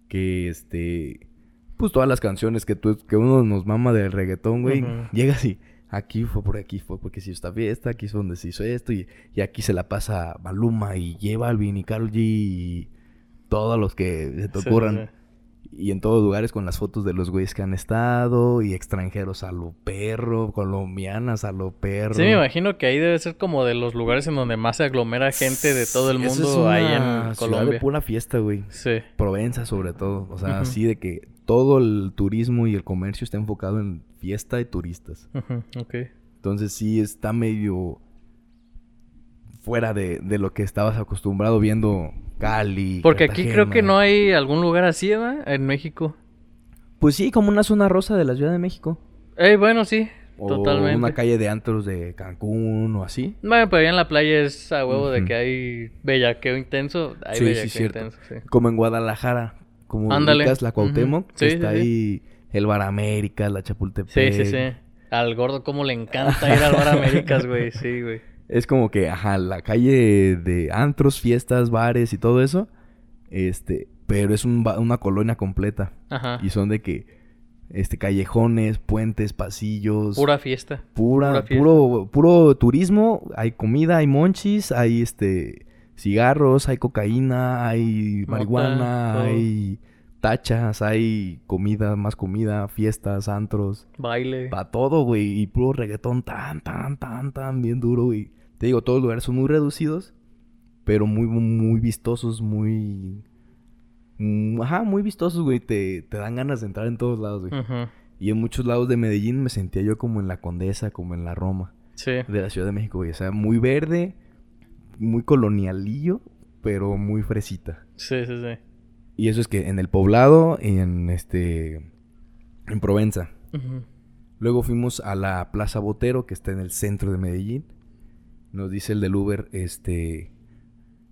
que este, pues todas las canciones que tú, que uno nos mama del reggaetón, güey, Ujú. llega así, aquí fue por aquí, fue porque se hizo esta fiesta, aquí es donde se hizo esto, y, y aquí se la pasa Maluma y J Balvin y Karol G y todos los que se te ocurran. sí. Y en todos lugares con las fotos de los güeyes que han estado. Y extranjeros a lo perro. Colombianas a lo perro. Sí, me imagino que ahí debe ser como de los lugares en donde más se aglomera gente de todo el Eso es mundo ahí una en Colombia. de pura fiesta, güey. Sí. Provenza sobre todo. O sea, así de que todo el turismo y el comercio está enfocado en fiesta y turistas. Ujú, ok. Entonces sí está medio fuera de, de lo que estabas acostumbrado viendo Cali. Porque aquí creo que no hay algún lugar así, ¿verdad? En México. Pues sí, como una zona rosa de la Ciudad de México. Eh, bueno, sí. O Totalmente. una calle de antros de Cancún o así. Bueno, pero allá en la playa es a huevo de que hay bellaqueo intenso. Hay Sí, sí, bellaqueo cierto. intenso, sí. Como en Guadalajara. Como Ándale. ubicas la Cuauhtémoc. Sí, está sí, sí. ahí el Bar América, la Chapultepec. Sí, sí, sí. Al gordo como le encanta ir al Bar Américas, güey. Sí, güey. Es como que, ajá, la calle de antros, fiestas, bares y todo eso. Este, pero es un una colonia completa. Ajá. Y son de que, este, callejones, puentes, pasillos. Pura fiesta. pura, pura fiesta. puro, puro turismo. Hay comida, hay monchis, hay este, cigarros, hay cocaína, hay Mota, marihuana, todo. hay tachas, hay comida, más comida, fiestas, antros. Baile. Pa' todo, güey. Y puro reggaetón tan, tan, tan, tan bien duro, güey. Te digo, todos los lugares son muy reducidos, pero muy, muy vistosos, muy... mm, Ajá, muy vistosos, güey. Te, te dan ganas de entrar en todos lados, güey. Y en muchos lados de Medellín me sentía yo como en la Condesa, como en la Roma Sí. de la Ciudad de México, güey. O sea, muy verde, muy colonialillo, pero muy fresita. Sí, sí, sí. Y eso es que en el poblado y en este... En Provenza. Luego fuimos a la Plaza Botero, que está en el centro de Medellín. Nos dice el del Uber, este...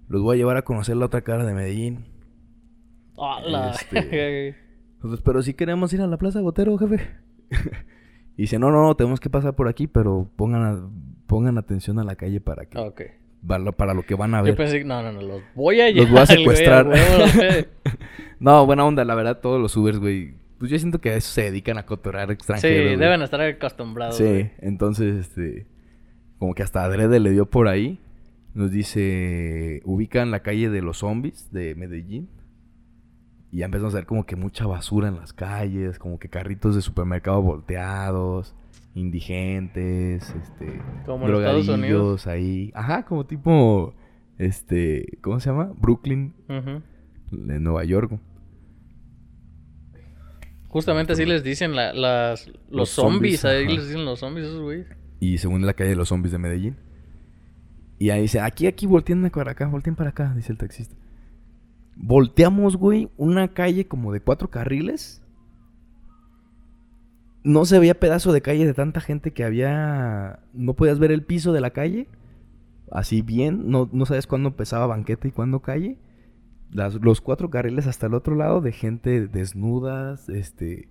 Los voy a llevar a conocer la otra cara de Medellín. ¡Hala! Este- Nosotros, pero si queremos ir a la Plaza Botero, jefe. y dice, no, no, no, tenemos que pasar por aquí, pero pongan, a- pongan atención a la calle para que... ok. para, para lo que van a Yo ver. pensé, no, no, no, los voy a Los llevar. voy a secuestrar. güey. No, buena onda, la verdad, todos los Ubers, güey. Pues yo siento que a eso se dedican a cotorrear Sí, extranjeros. güey. deben estar acostumbrados. Sí, entonces, este, como que hasta Adrede le dio por ahí. Nos dice, ubican la calle de los zombies de Medellín. Y ya empezamos a ver como que mucha basura en las calles, como que carritos de supermercado volteados, indigentes, este, Como en Estados Unidos. drogadillos ahí. Ajá, como tipo, este, ¿cómo se llama? Brooklyn, en Nueva York. Justamente así les dicen la- las, los, Los zombies. zombies, Ahí les dicen los zombies, esos güeyes. Y según la calle de los zombies de Medellín. Y ahí dice, aquí, aquí, volteen para acá, volteen para acá, dice el taxista. Volteamos, güey, una calle como de cuatro carriles. No se veía pedazo de calle de tanta gente que había... No podías ver el piso de la calle. Así bien, no, no sabes cuándo empezaba banqueta y cuándo calle. Las- los cuatro carriles hasta el otro lado de gente desnudas, este...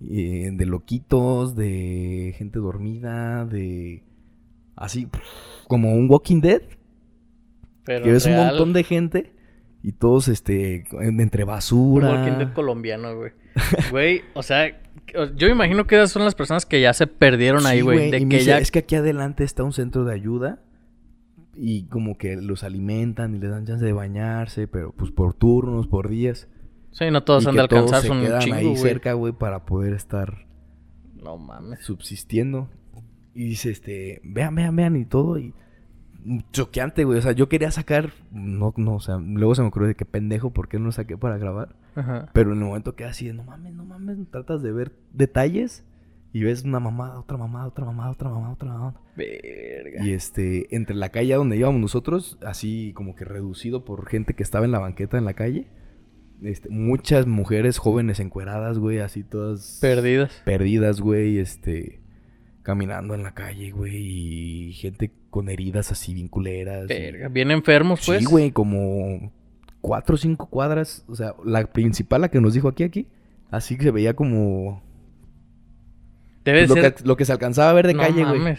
eh, de loquitos, de gente dormida, de... Así, como un Walking Dead. Pero que ves un montón de gente y todos, este, en- entre un basura. Walking Dead colombiano, güey. Güey, o sea, yo imagino que esas son las personas que ya se perdieron ahí, güey. De que dice, ya... Es que aquí adelante está un centro de ayuda y como que los alimentan y les dan chance de bañarse, pero pues por turnos, por días. Sí, no todos y han que de alcanzar, todos se quedan chingo, ahí güey. cerca, güey, para poder estar No mames. subsistiendo. Y dice, este, vean, vean, vean y todo. Y choqueante, güey. O sea, yo quería sacar, no, no, o sea, luego se me ocurrió de qué pendejo, ¿por qué no lo saqué para grabar? Ajá. Pero en el momento queda así de, no mames, no mames, tratas de ver detalles y ves una mamada, otra mamada, otra mamada, otra mamada, otra mamada. Verga. Y este, entre la calle donde íbamos nosotros, así como que reducido por gente que estaba en la banqueta en la calle, este, muchas mujeres jóvenes encueradas, güey, así todas Perdidas. perdidas, güey, este, caminando en la calle, güey, y gente con heridas así vinculeras. y- Verga. Bien enfermos, pues. Sí, güey, como cuatro o cinco cuadras. O sea, la principal, la que nos dijo aquí, aquí. Así que se veía como Debe lo, ser... que, lo que se alcanzaba a ver de no calle, güey.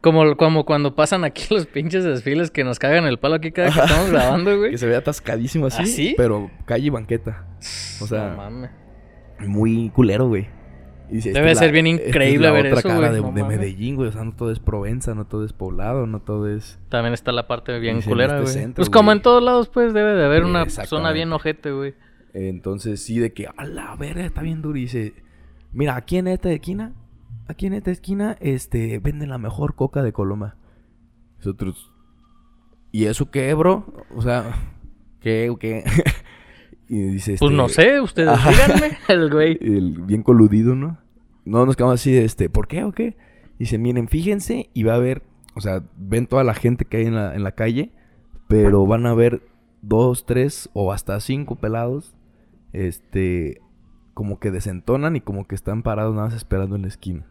Como, como cuando pasan aquí los pinches desfiles que nos cagan el palo aquí cada que estamos grabando, güey. Que se ve atascadísimo así. ¿Ah, sí? Pero calle y banqueta. O sea, No mames. muy culero, güey. Y dice, Debe esta ser bien esta es increíble la ver otra eso, cara güey, de, no de mames. Medellín, güey. O sea, no todo es Provenza, no todo es poblado, no todo es... También está la parte bien en culera, este güey. centro, pues como güey. en todos lados, pues debe de haber una Exactamente. zona bien ojete, güey. Entonces, sí, de que, a la verga, está bien duro. Y dice, mira, aquí en esta esquina, aquí en esta esquina, este, venden la mejor coca de Coloma. Nosotros, ¿y eso qué, bro? O sea, ¿qué o qué? y dice, Pues este, no sé, ustedes Ajá. díganme, el güey. el bien coludido, ¿no? No nos quedamos así de este, ¿por qué o qué? Dice, miren, fíjense y va a haber, o sea, ven toda la gente que hay en la, en la calle, pero van a ver dos, tres o hasta cinco pelados, este, como que desentonan y como que están parados nada más esperando en la esquina.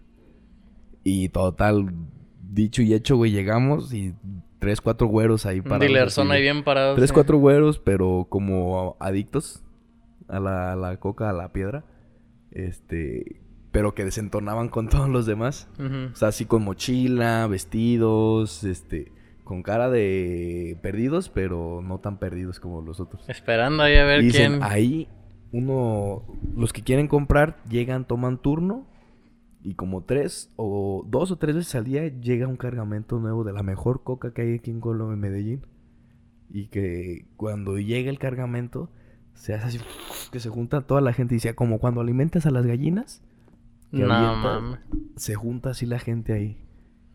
Y total, dicho y hecho, güey, llegamos y tres, cuatro güeros ahí parados. dealer son ahí bien parados. Tres, sí. cuatro güeros, pero como adictos a la, a la coca, a la piedra. Este, pero que desentonaban con todos los demás. O sea, así con mochila, vestidos, este, con cara de perdidos, pero no tan perdidos como los otros. Esperando ahí a ver Y dicen, quién. ahí uno, los que quieren comprar llegan, toman turno y como tres o dos o tres veces al día llega un cargamento nuevo de la mejor coca que hay aquí en Colombia, en Medellín. Y que cuando llega el cargamento se hace así que se junta toda la gente y dice, como cuando alimentas a las gallinas, que No mames. se junta así la gente ahí.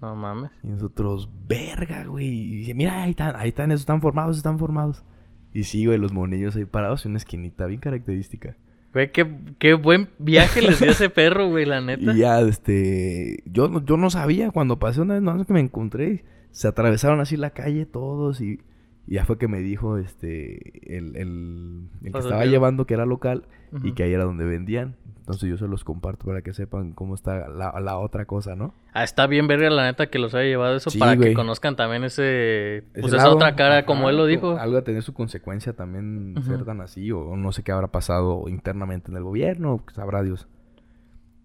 No mames. Y nosotros, verga, güey. Y dice, mira, ahí están, ahí están, esos están formados, están formados. Y sí, güey, los monillos ahí parados en una esquinita bien característica. Güey, qué, qué buen viaje les dio ese perro, güey, la neta. Y ya, este, yo, no- yo no sabía cuando pasé una vez, no sé que me encontré, se atravesaron así la calle todos y, y ya fue que me dijo, este, el, el, el que estaba llevando que era local y que ahí era donde vendían. Entonces yo se los comparto para que sepan cómo está la, la otra cosa, ¿no? Ah, está bien verga la neta que los haya llevado eso Sí, para güey. que conozcan también ese... Pues Ese esa lado, otra cara, como él lo dijo. Algo a tener su consecuencia también ser tan así, o no sé qué habrá pasado internamente en el gobierno, sabrá Dios.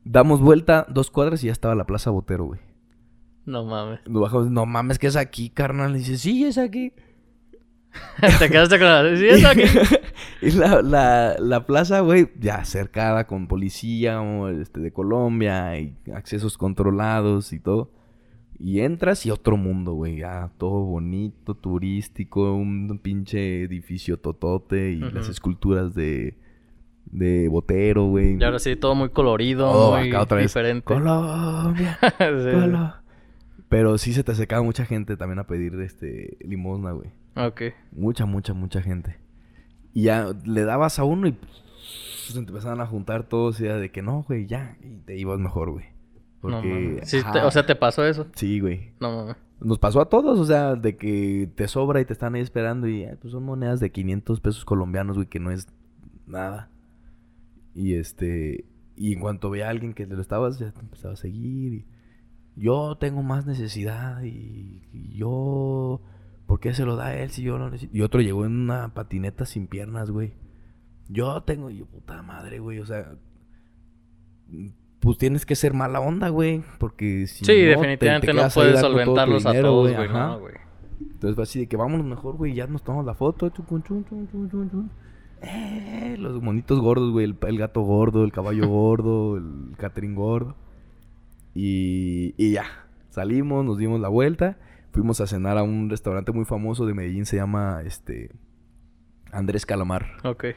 Damos vuelta dos cuadras y ya estaba la Plaza Botero, güey. No mames. No mames, que es aquí, carnal. Y dice, sí, es aquí. Te quedaste con la... ¿Sí es aquí? y la, la, la plaza, güey, ya cercada con policía este, de Colombia y accesos controlados y todo. Y entras y otro mundo, güey. Ya todo bonito, turístico, un pinche edificio totote y las esculturas de, de Botero, güey. Y ahora sí, todo muy colorido, Oh, muy acá otra vez. diferente. Colombia, Sí. Colo- Pero sí se te acercaba mucha gente también a pedir este limosna, güey. Ok. Mucha, mucha, mucha gente. Y ya le dabas a uno y se te empezaban a juntar todos y era de que no, güey, ya. Y te ibas mejor, güey. No Porque. mames. Sí, te- o sea, ¿te pasó eso? Sí, güey. No mames. Nos pasó a todos, o sea, de que te sobra y te están ahí esperando y ay, pues son monedas de 500 pesos colombianos, güey, que no es nada. Y este. Y en cuanto veía a alguien que te lo estabas, ya te empezaba a seguir. Y, yo tengo más necesidad y, y yo. ¿Por qué se lo da a él si yo no necesito? Y otro llegó en una patineta sin piernas, güey. Yo tengo. y yo, puta madre, güey, o sea. Pues tienes que ser mala onda, güey. Porque si Sí, no, te- te definitivamente no puedes solventarlos a todos, güey. No, güey. Entonces fue así de que vámonos mejor, güey. Ya nos tomamos la foto. chun, chun, chun, chun, chun, chun, chun. Eh, los monitos gordos, güey. El, el gato gordo, el caballo gordo, el catrín gordo. Y, y ya. Salimos, nos dimos la vuelta. Fuimos a cenar a un restaurante muy famoso de Medellín. Se llama este Andrés Calamar. Ok.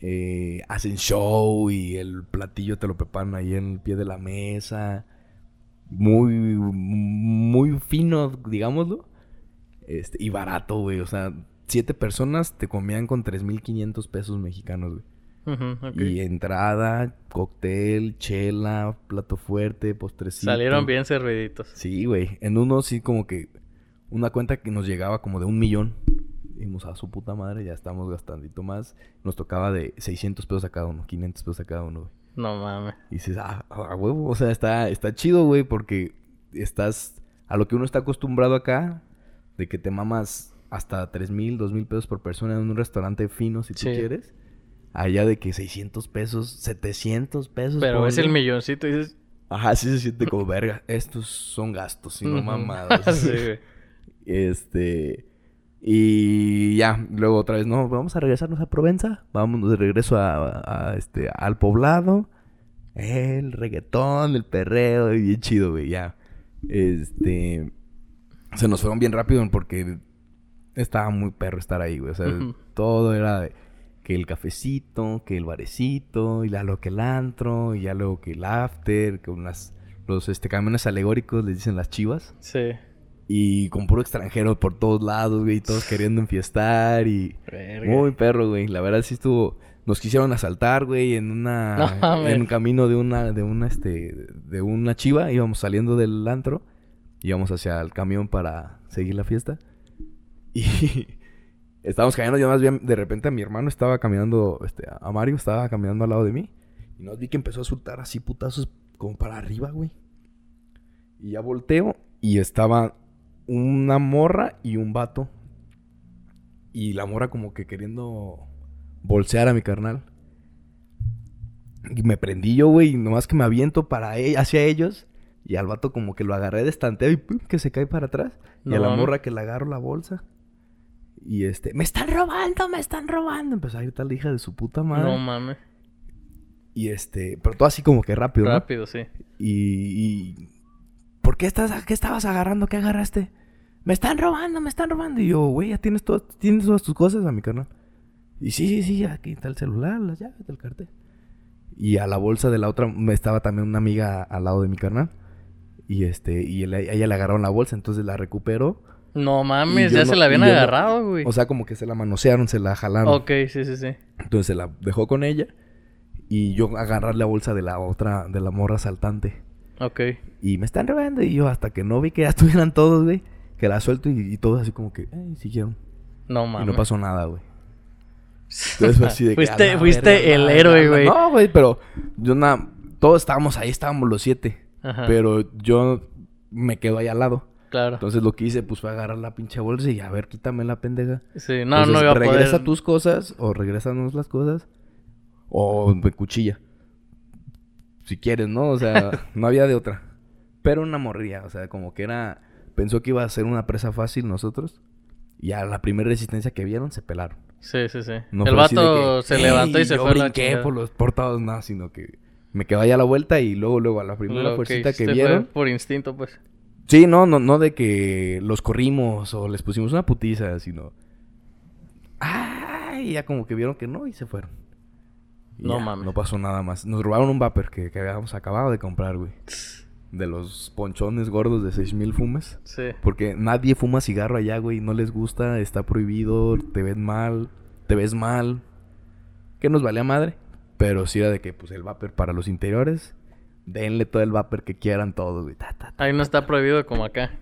Eh, hacen show y el platillo te lo preparan ahí en el pie de la mesa. Muy, muy fino, digámoslo. Este, y barato, güey. O sea, siete personas te comían con 3.500 pesos mexicanos, güey. Y entrada, cóctel, chela, plato fuerte, postrecito. Salieron bien serviditos. Sí, güey. En uno sí como que una cuenta que nos llegaba como de un millón. Dijimos, a su puta madre, ya estamos gastandito más. Nos tocaba de 600 pesos a cada uno, 500 pesos a cada uno, güey. No mames. Y dices, ah, a huevo, o sea, está, está chido, güey, porque estás a lo que uno está acostumbrado acá, de que te mamas hasta 3 mil, 2 mil pesos por persona en un restaurante fino, si tú quieres. Allá de que 600 pesos, 700 pesos. Pero es el milloncito y dices... Ajá, sí se siente como verga. Estos son gastos y no mamadas. sí, güey. Este. Y ya, luego otra vez, no, vamos a regresarnos a Provenza. Vamos de regreso a, este, al poblado. El reggaetón, el perreo, bien chido, güey, ya. Este. Se nos fueron bien rápido porque estaba muy perro estar ahí, güey. O sea, todo era de que el cafecito, que el barecito, y ya luego que el antro, y ya luego que el after, que unas, los este, camiones alegóricos les dicen las chivas. Sí. Y con puro extranjero por todos lados, güey, todos queriendo enfiestar y... Muy perro, güey. La verdad sí estuvo... Nos quisieron asaltar, güey, en una... en un camino de una, de una, este... De una chiva. Íbamos saliendo del antro. Íbamos hacia el camión para seguir la fiesta. Y... Estábamos caminando, yo más bien, de repente a mi hermano estaba caminando, este, a Mario estaba caminando al lado de mí. Y nos vi que empezó a soltar así putazos como para arriba, güey. Y ya volteo y estaba una morra y un vato. Y la morra como que queriendo bolsear a mi carnal. Y me prendí yo, güey, nomás que me aviento para e, hacia ellos. Y al vato como que lo agarré de estanteo y ¡pum! que se cae para atrás. y a la morra que le agarro la bolsa. Y este, me están robando, me están robando. Empezó a ir tal hija de su puta madre. No mames. Y este, pero todo así como que rápido. Rápido, sí. Y, ¿por qué estás, qué estabas agarrando? ¿Qué agarraste? Me están robando, me están robando. Y yo, güey, ya tienes, todo, tienes todas tus cosas a mi carnal. Y sí, sí, sí, aquí está el celular, las llaves del cartel. Y a la bolsa de la otra me estaba también una amiga al lado de mi carnal. Y este, y ella le agarraron la bolsa, entonces la recuperó no mames, ya se la habían agarrado, güey. o sea, como que se la manosearon, se la jalaron. Ok, sí, sí, sí. Entonces se la dejó con ella. Y yo agarrar la bolsa de la otra, de la morra saltante. Ok. Y me están robando. Y yo hasta que no vi que ya estuvieran todos, güey. Que la suelto y, todos así como que, eh, siguieron. No mames. Y no pasó nada, güey. Entonces fue así de que. Fuiste, fuiste el héroe, güey. No, güey, pero yo nada. Todos estábamos ahí, estábamos los siete. Ajá. Pero yo me quedo ahí al lado. Entonces lo que hice, pues fue agarrar la pinche bolsa y a ver, quítame la pendeja. Sí, no, no iba a Regresa tus cosas, o regresanos las cosas, o me cuchilla. Si quieres, ¿no? O sea, no había de otra. Pero una morría, o sea, como que era. Pensó que iba a ser una presa fácil nosotros. Y a la primera resistencia que vieron, se pelaron. Sí, sí, sí. el vato se levantó y se fue a la por los portados, nada, sino que me quedó ahí a la vuelta y luego, luego a la primera fuercita que, vieron. por instinto, pues. Sí, no, no, no de que los corrimos o les pusimos una putiza, sino. ¡Ay! Ya como que vieron que no y se fueron. No mames. No pasó nada más. Nos robaron un vapor que, habíamos acabado de comprar, güey. De los ponchones gordos de 6000 fumes. Sí. Porque nadie fuma cigarro allá, güey. No les gusta, está prohibido, te ven mal, te ves mal. Que nos valía madre. Pero sí era de que, pues, el vapor para los interiores denle todo el vapor que quieran todos, güey. Ahí no está prohibido como acá.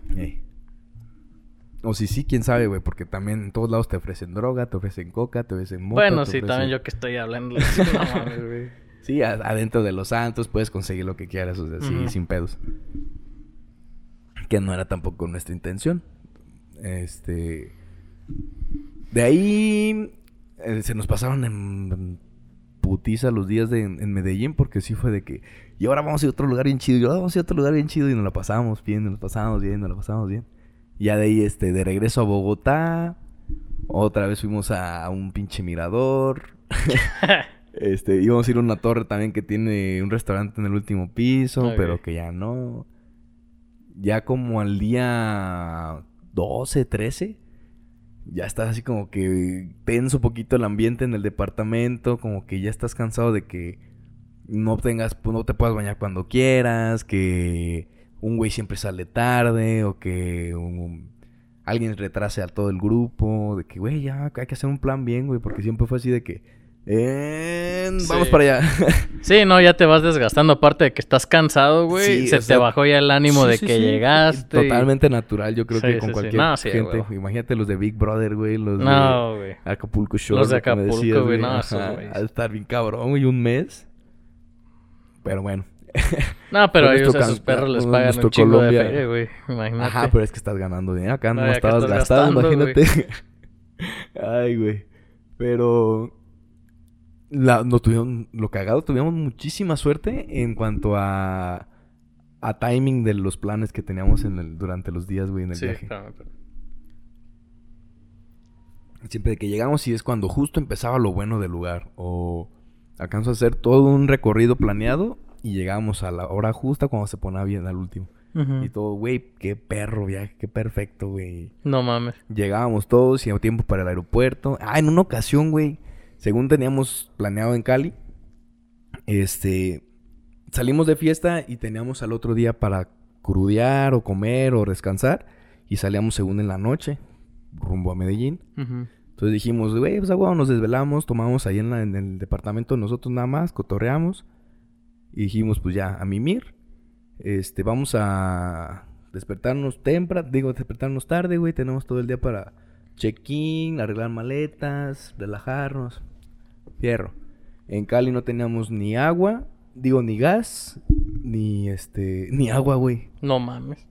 O si sí, quién sabe, güey, porque también en todos lados te ofrecen droga, te ofrecen coca, te ofrecen moto. Bueno, sí, también yo que estoy hablando. sí, adentro de los santos puedes conseguir lo que quieras, o sea, sí, sin pedos. Que no era tampoco nuestra intención. Este. De ahí eh, se nos pasaron en putiza los días de, en, Medellín porque sí fue de que, y ahora vamos a ir a otro lugar bien chido, y ahora vamos a ir a otro lugar bien chido y nos la pasamos bien, nos la pasamos bien, nos la pasamos bien. Ya de ahí, este, de regreso a Bogotá, otra vez fuimos a, un pinche mirador. este, íbamos a ir a una torre también que tiene un restaurante en el último piso, pero que ya no. Ya como al día 12, 13, ya estás así como que tenso poquito el ambiente en el departamento, como que ya estás cansado de que no tengas, no te puedas bañar cuando quieras, que un güey siempre sale tarde o que alguien retrase a todo el grupo, de que güey, ya hay que hacer un plan bien, güey, porque siempre fue así de que Vamos para allá. sí, no, ya te vas desgastando. Aparte de que estás cansado, güey. se te bajó ya el ánimo de que llegaste. Totalmente natural, yo creo que con cualquier gente. Imagínate los de Big Brother, güey. Los de Acapulco Show. Los de Acapulco, güey. No, a estar bien cabrón, güey. Un mes. Pero bueno. No, pero ellos a sus perros les pagan un chingo Colombia. de feria, güey. Imagínate. Ajá, pero es que estás ganando dinero. Acá no, estabas gastando, imagínate. Ay, güey. Pero la, no tuvieron, lo cagado, tuvimos muchísima suerte en cuanto a a timing de los planes que teníamos en el, durante los días, güey, en el Sí, viaje. espérame. Siempre que llegamos y es cuando justo empezaba lo bueno del lugar. O alcanzo a hacer todo un recorrido planeado y llegamos a la hora justa cuando se ponía bien al último. Y todo, güey, qué perro viaje, qué perfecto, güey. No mames. Llegábamos todos y a tiempo para el aeropuerto. Ah, en una ocasión, güey, según teníamos planeado en Cali, este, salimos de fiesta y teníamos al otro día para crudear o comer o descansar. Y salíamos según en la noche, rumbo a Medellín. Entonces dijimos, güey, pues agua, nos desvelamos, tomamos ahí en, la- en el departamento nosotros nada más, cotorreamos. Y dijimos, pues ya, a mimir. Este, vamos a despertarnos temprano, digo, despertarnos tarde, güey. Tenemos todo el día para check-in, arreglar maletas, relajarnos. Fierro. En Cali no teníamos ni agua, digo, ni gas, ni este, ni agua, güey. No mames.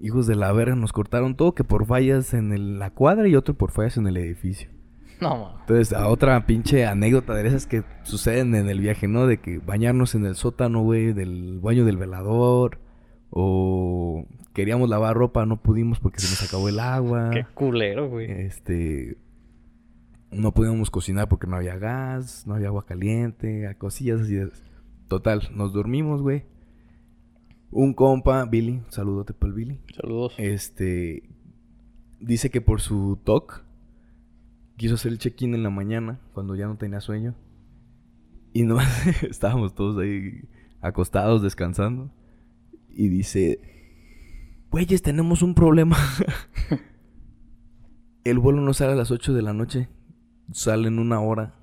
Hijos de la verga, nos cortaron todo que por fallas en el- la cuadra y otro por fallas en el edificio. No mames. Entonces, a otra pinche anécdota de esas que suceden en el viaje, ¿no? De que bañarnos en el sótano, güey, del baño del velador. O queríamos lavar ropa, no pudimos porque se nos acabó el agua. Qué culero, güey. Este. No podíamos cocinar porque no había gas, no había agua caliente, a cosillas así. de- Total, nos dormimos, güey. Un compa, Billy, saludote para el Billy. Saludos. Este. Dice que por su TOC quiso hacer el check-in en la mañana cuando ya no tenía sueño. Y no estábamos todos ahí acostados descansando. Y dice: Güeyes, tenemos un problema. el vuelo no sale a las 8 de la noche. Sale en una hora.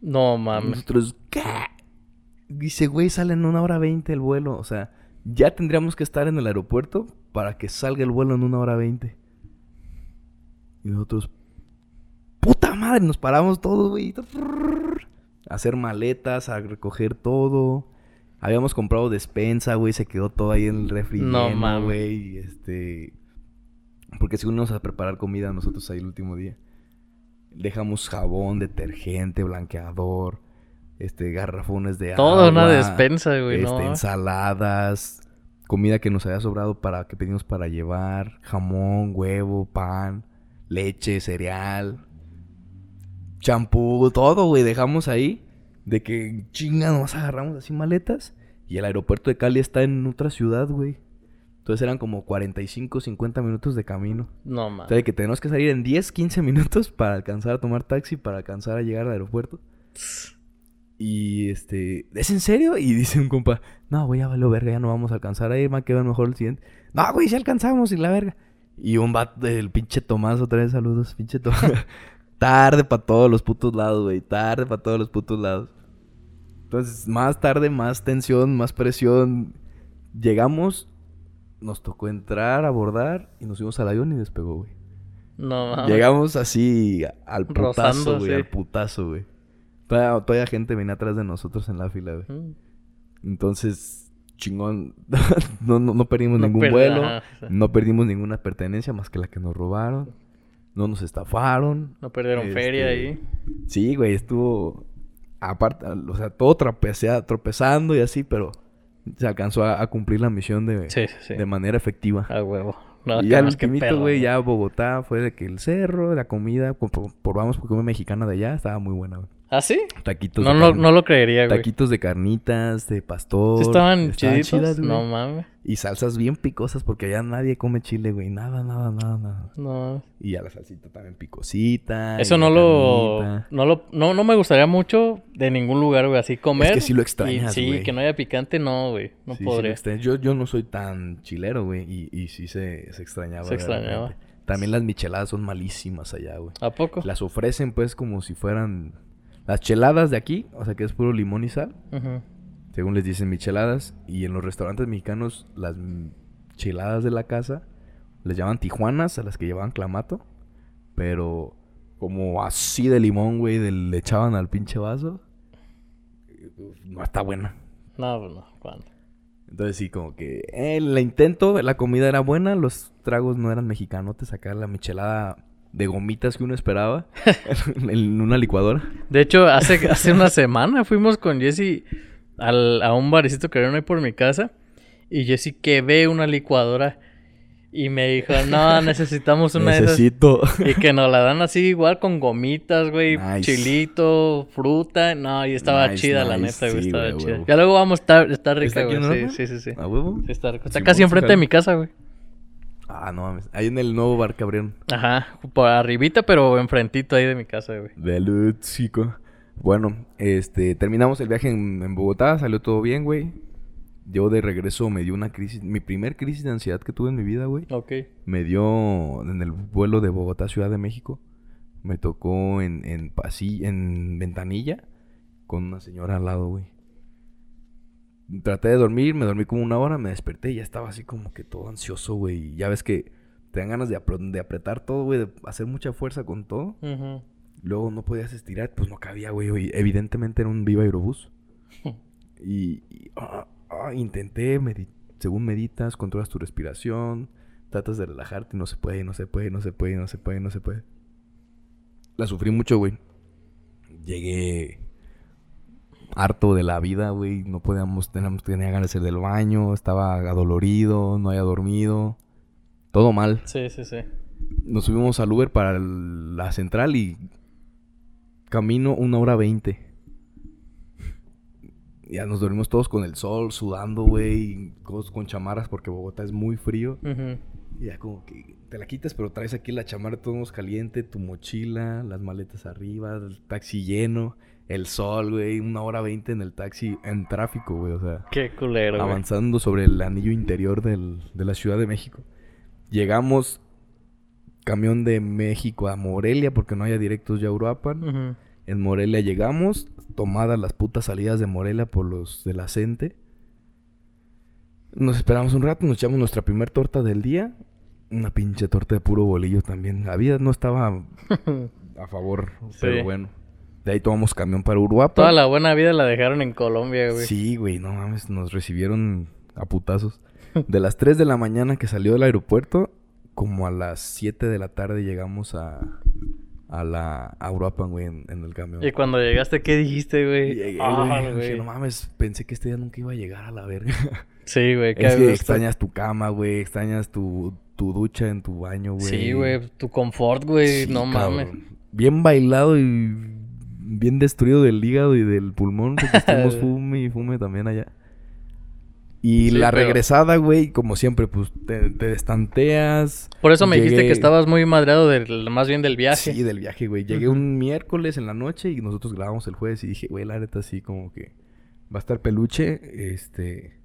No mames. Nosotros, ¿qué? Dice, güey, sale en una hora veinte el vuelo. O sea, ya tendríamos que estar en el aeropuerto para que salga el vuelo en una hora veinte. Y nosotros, puta madre, nos paramos todos, güey. A hacer maletas, a recoger todo. Habíamos comprado despensa, güey, se quedó todo ahí en el refri. No mames. güey. Este. Porque según íbamos a preparar comida nosotros ahí el último día. Dejamos jabón, detergente, blanqueador, este, garrafones de una agua, despensa, güey, este, no. ensaladas, comida que nos había sobrado para que pedimos para llevar, jamón, huevo, pan, leche, cereal, champú, todo, güey, dejamos ahí de que chinga nos agarramos así maletas y el aeropuerto de Cali está en otra ciudad, güey. Entonces eran como 45, 50 minutos de camino. No O mames. sea, de que tenemos que salir en 10, 15 minutos para alcanzar a tomar taxi, para alcanzar a llegar al aeropuerto. Y este, ¿es en serio? Y dice un compa, no, güey, ya valió verga, ya no vamos a alcanzar a ir, más que ver mejor el siguiente. No, güey, ya alcanzamos y la verga. Y un vato del pinche Tomás, otra vez saludos, pinche Tomás. tarde para todos los putos lados, güey, tarde para todos los putos lados. Entonces, más tarde, más tensión, más presión. Llegamos, nos tocó entrar, abordar y nos fuimos al avión y despegó, güey. No mames. Llegamos así al Rozando, putazo, güey, sí. al putazo, güey. Todavía, todavía gente venía atrás de nosotros en la fila, güey. Mm. Entonces, chingón. no, no, no perdimos No ningún vuelo. ajá. No perdimos ninguna pertenencia más que la que nos robaron. No nos estafaron. No perdieron Este, feria ahí. Sí, güey, estuvo. Aparte, o sea, todo tropecea- tropezando y así, pero se alcanzó a, a cumplir la misión de, Sí, sí, sí. de manera efectiva. A huevo. No, y ya el perro, güey, ya Bogotá fue de que el cerro, la comida, probamos comida mexicana de allá, estaba muy buena, güey. ¿Ah, sí? Taquitos No, de no, no lo creería, güey. Taquitos de carnitas, de pastor. ¿Sí estaban chidas, güey. no mames. Y salsas bien picosas porque allá nadie come chile, güey. Nada, nada, nada, nada. No. Y ya la salsita también picosita. Eso y no lo, no lo. No, no me gustaría mucho de ningún lugar, güey. Así comer. que sí lo y extrañas, Sí, güey. que no haya picante, no, güey. No Sí, sí, extraño. yo, yo no soy tan chilero, güey. Y, y sí se, se extrañaba. Se extrañaba. realmente. También las micheladas son malísimas allá, güey. ¿A poco? Las ofrecen pues como si fueran las cheladas de aquí, o sea que es puro limón y sal, según les dicen micheladas, y en los restaurantes mexicanos las cheladas de la casa les llaman tijuanas a las que llevaban clamato, pero como así de limón, güey, le echaban al pinche vaso, no está buena. No, pues no. ¿Cuándo? Entonces sí, como que eh, el intento, la comida era buena, los tragos no eran mexicanos, te sacar la michelada de gomitas que uno esperaba en una licuadora. De hecho, hace, hace una semana fuimos con Jesse al, a un barecito que había ahí por mi casa. Y sí que ve una licuadora. Y me dijo, no, necesitamos una Necesito. de esas. Y que nos la dan así igual con gomitas, güey, Nice. chilito, fruta. No, y estaba Nice, chida, la neta, güey, sí, estaba chida. Ya luego vamos a estar, está rica, ¿Está aquí güey. Sí, sí, sí, sí. ¿A huevo? Sí, está rica. Está Sí, casi enfrente de mi casa, güey. Ah, no mames. Ahí en el nuevo bar que abrieron. Ajá, por arribita, pero enfrentito ahí de mi casa, güey. De chico. Bueno, este, terminamos el viaje en, en Bogotá, salió todo bien, güey. Yo de regreso me dio una crisis, mi primer crisis de ansiedad que tuve en mi vida, güey. Ok. Me dio en el vuelo de Bogotá a Ciudad de México. Me tocó en, en en ventanilla, con una señora al lado, güey. Traté de dormir, me dormí como una hora, me desperté y ya estaba así como que todo ansioso, güey. Y Ya ves que te dan ganas de, apre- de apretar todo, güey, de hacer mucha fuerza con todo. Luego no podías estirar, pues no cabía, güey. Evidentemente era un Viva Aerobús. y y, ah, ah, intenté, medi- según meditas, controlas tu respiración, tratas de relajarte y no se puede, no se puede, no se puede, no se puede, no se puede. La sufrí mucho, güey. Llegué harto de la vida, güey. No podíamos, teníamos, tenía ganas de ir del baño, estaba adolorido, no había dormido. Todo mal Sí, sí, sí. nos subimos al Uber para el- la central y camino una hora veinte. Ya nos dormimos todos con el sol, sudando, güey, todos con chamarras porque Bogotá es muy frío. Y ya como que te la quitas, pero traes aquí la chamarra todo caliente, tu mochila, las maletas arriba, el taxi lleno, el sol, güey, una hora veinte en el taxi, en tráfico, güey, o sea Qué culero, güey. avanzando sobre el anillo interior del- de la Ciudad de México. Llegamos camión de México a Morelia porque no había directos ya a Uruapan. En Morelia llegamos, tomadas las putas salidas de Morelia por los de la Cente. Nos esperamos un rato, nos echamos nuestra primer torta del día. Una pinche torta de puro bolillo también. La vida no estaba a favor, pero bueno. De ahí tomamos camión para Uruapan. Toda la buena vida la dejaron en Colombia, güey. Sí, güey, no mames, nos recibieron a putazos. De las 3 de la mañana que salió del aeropuerto, como a las 7 de la tarde llegamos a, a la a Uruapan, güey, en, en el camión. Y cuando llegaste, ¿qué dijiste, güey? Llegué, Ah, güey, güey. dije, no mames, pensé que este día nunca iba a llegar a la verga. Sí, güey. qué es que extrañas tu cama, güey, extrañas tu, tu ducha en tu baño, güey. Sí, güey. Tu confort, güey. Sí, no mames. Bien bailado y bien destruido del hígado y del pulmón, porque estuvimos fume y fume también allá. Y Sí, la regresada, güey, como siempre, pues te, te destanteas. Por eso me dijiste que estabas muy madreado del, más bien del viaje. Sí, del viaje, güey. Llegué un miércoles en la noche y nosotros grabamos el jueves y dije, güey, la neta sí, como que va a estar peluche. Este.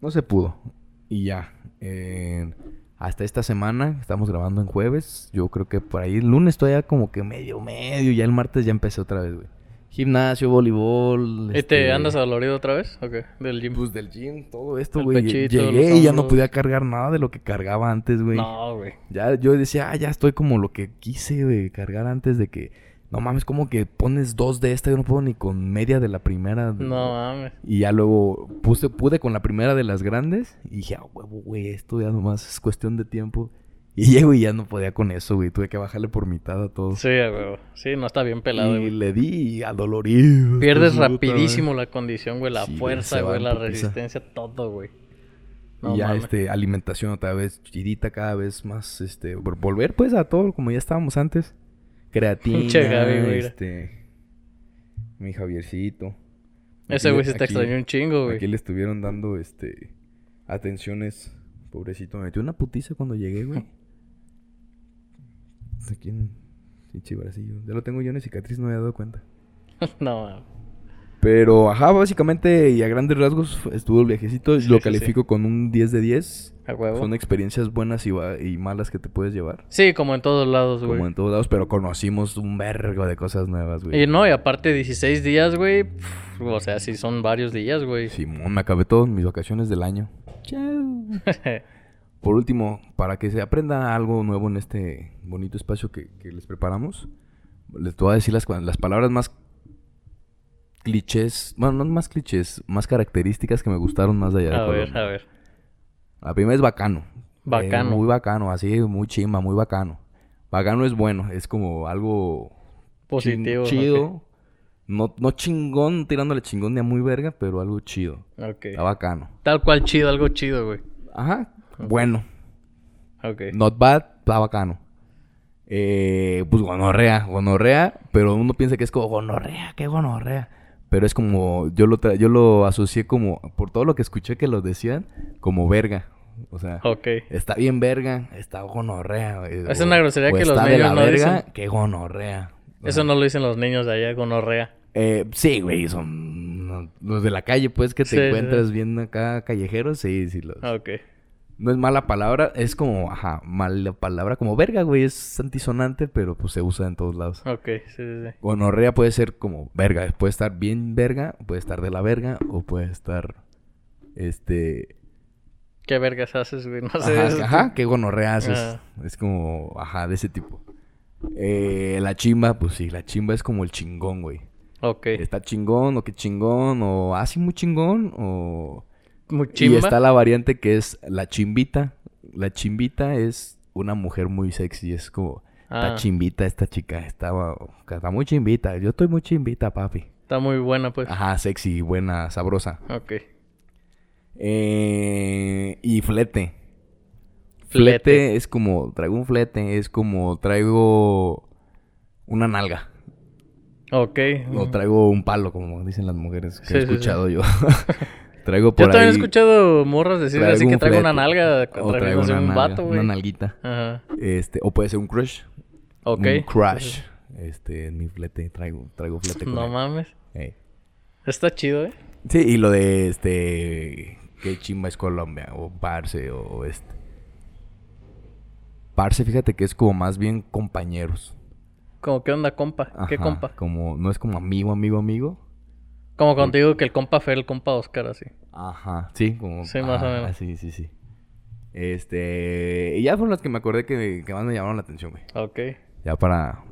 No se pudo. Y ya. eh, hasta esta semana, estamos grabando en jueves. Yo creo que por ahí el lunes todavía como que medio, medio. Ya el martes ya empecé otra vez, güey. Gimnasio, voleibol. ¿Y te este, andas adolorido otra vez? ¿O qué? Del gym. Pues del gym, todo esto, güey. Llegué y ya no podía cargar nada de lo que cargaba antes, güey. No, güey. Ya yo decía, ah, ya estoy como lo que quise, güey, cargar antes de que. No mames, como que pones dos de esta, yo no puedo ni con media de la primera. No mames. Y ya luego puse, pude con la primera de las grandes y dije, ah, huevo, güey, esto ya nomás es cuestión de tiempo. Y llego y ya no podía con eso, güey. Tuve que bajarle por mitad a todo. Sí, güey. Sí, no está bien pelado, y güey. le di adolorido. Pierdes Puta rapidísimo la condición, güey. La Sí, fuerza, güey. La resistencia, todo, güey. No y ya, mames. este, alimentación otra vez chidita, cada vez más, este, vol- volver pues a todo como ya estábamos antes. Creatina, Gaby, güey. este, mi Javiercito. Ese güey se te extrañó un chingo, güey. Aquí le estuvieron dando, este, atenciones, pobrecito. Me metió una putiza cuando llegué, güey. Aquí en pinche. Ya lo tengo yo en cicatriz, no me había dado cuenta. no. Pero, ajá, básicamente y a grandes rasgos estuvo el viajecito. Sí, lo sí, califico con un 10 de 10. A huevo. Son experiencias buenas y, y malas que te puedes llevar. Sí, como en todos lados, güey. Como en todos lados, pero conocimos un vergo de cosas nuevas, güey. Y no, y aparte 16 días, güey. O sea, sí son varios días, güey. Simón, me acabé todas mis vacaciones del año. Por último, para que se aprenda algo nuevo en este bonito espacio que, que les preparamos, les voy a decir las, las palabras más clichés, bueno, no más clichés, más características que me gustaron más de allá de a ver, a ver. La primera es bacano. Bacano. Eh, muy bacano, así, muy chimba, muy bacano. Bacano es bueno, es como algo Positivo. chin- chido. No, no chingón, tirándole chingón ni a muy verga, pero algo chido. Ok. Está bacano. Tal cual chido, algo chido, güey. Ajá. Bueno. Ok. Not bad, está bacano. Eh, pues gonorrea, gonorrea, pero uno piensa que es como gonorrea, qué gonorrea. Pero es como, yo lo, tra- yo lo asocié como, por todo lo que escuché que lo decían, como verga. O sea, Ok. está bien verga, está gonorrea. Es o- una grosería que los niños no verga, dicen. qué gonorrea. O Eso sea, no lo dicen los niños de allá, gonorrea. eh, sí, güey, son no, los de la calle, pues, que te Sí, sí, encuentras sí. viendo acá callejeros, sí, sí. Los, Ok. No es mala palabra, es como, ajá, mala palabra, como verga, güey, es antisonante, pero pues se usa en todos lados. Ok, sí, sí, sí. Gonorrea puede ser como verga, puede estar bien verga, puede estar de la verga, o puede estar, este, ¿Qué vergas haces, güey? No sé. ajá, eso- ajá, qué gonorrea haces. Ajá. Es como, ajá, de ese tipo. Eh, la chimba, pues sí, la chimba es como el chingón, güey. Ok. Está chingón, o qué chingón, o así muy chingón, o... Muy Y chimba. está la variante que es la chimbita. La chimbita es una mujer muy sexy. Es como, está Ah. chimbita esta chica. Está, está muy chimbita. Yo estoy muy chimbita, papi. Está muy buena, pues. Ajá, sexy, buena, sabrosa. Ok. Eh, y flete. Flete. Flete es como, traigo un flete. Es como, traigo una nalga. Ok. O traigo un palo, como dicen las mujeres que Sí, he sí, sí. escuchado yo. traigo por Yo también he escuchado morras decir así que traigo una nalga. O traigo una, un nalga, vato, una nalguita. Ajá. Este, o puede ser un crush. Ok. Un crush. Este, en mi flete, traigo, traigo flete con No él. mames. Está chido, ¿eh? Sí, y lo de este. Que chimba es Colombia, o Parce, o este. Parce, fíjate que es como más bien compañeros. Como, ¿qué onda, compa? ¿Qué compa? Como, no es como amigo, amigo, amigo. Como contigo que el compa Fer, el compa Oscar, así. Ajá, sí, como. Sí, más o menos. Sí, sí, sí. Este. Y ya fueron las que me acordé que, que más me llamaron la atención, güey. Ok. Ya para.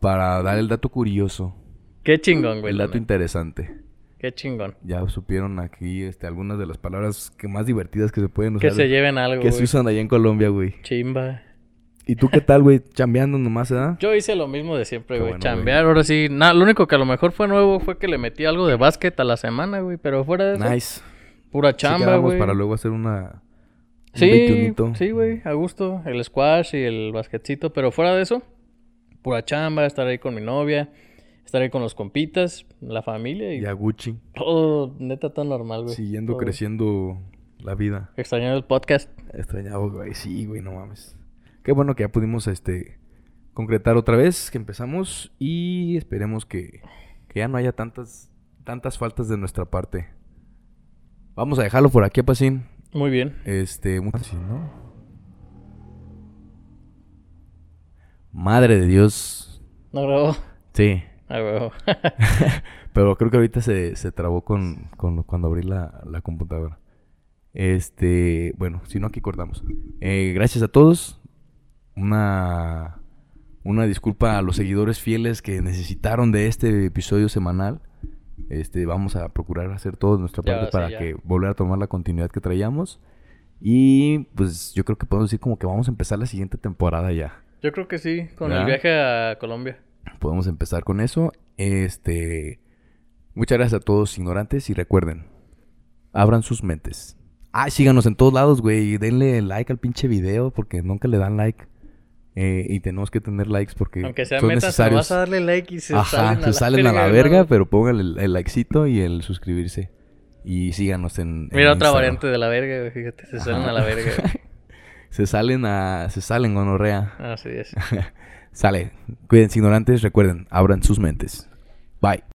Para dar el dato curioso. Qué chingón, güey. El dato interesante. Qué chingón. Ya supieron aquí este, algunas de las palabras que más divertidas que se pueden Que usar. se lleven algo, que se usan allá en Colombia, güey. Chimba. ¿Y tú qué tal, güey? Chambeando nomás, ¿eh? Yo hice lo mismo de siempre, güey. bueno, Chambear, ahora sí. Nada, lo único que a lo mejor fue nuevo fue que le metí algo de básquet a la semana, güey. Pero fuera de eso, Nice. pura Sí chamba, quedamos güey. para luego hacer una... un Sí, 21. sí, güey, a gusto. El squash y el basquetcito. Pero fuera de eso, pura chamba, estar ahí con mi novia, estar ahí con los compitas, la familia y Y a Gucci. todo, neta, todo normal, güey. Siguiendo Todo. creciendo la vida. Extrañando el podcast. Extrañado, güey. Sí, güey, no mames. Qué bueno que ya pudimos, este... Concretar otra vez, que empezamos. Y esperemos que, que ya no haya tantas... Tantas faltas de nuestra parte. Vamos a dejarlo por aquí, Pacín. Muy bien. Este, muy fácil, ¿no? Madre de Dios. No grabó. Sí. Pero creo que ahorita se, se trabó con, con- cuando abrí la, la computadora. Este, bueno, si no aquí cortamos. Eh, gracias a todos. Una, una disculpa a los seguidores fieles que necesitaron de este episodio semanal. Este, vamos a procurar hacer todo de nuestra parte para que volver a tomar la continuidad que traíamos. Y pues yo creo que podemos decir como que vamos a empezar la siguiente temporada ya. Yo creo que sí, con el viaje a Colombia. Podemos empezar con eso. Este. Muchas gracias a todos ignorantes y recuerden, abran sus mentes. Ah, síganos en todos lados, güey. y Denle like al pinche video porque nunca le dan like. Eh, y tenemos que tener likes porque Aunque sea son metas, necesarios. vas a darle like y se Ajá, salen a se la salen a la verga, pero pongan el, el likecito y el suscribirse. Y síganos en. en Mira otra Instagram. variante de la verga, güey, fíjate, se salen a la verga. Se salen a. Se salen gonorrea. Así es. Sale. Cuídense ignorantes, recuerden, abran sus mentes. Bye.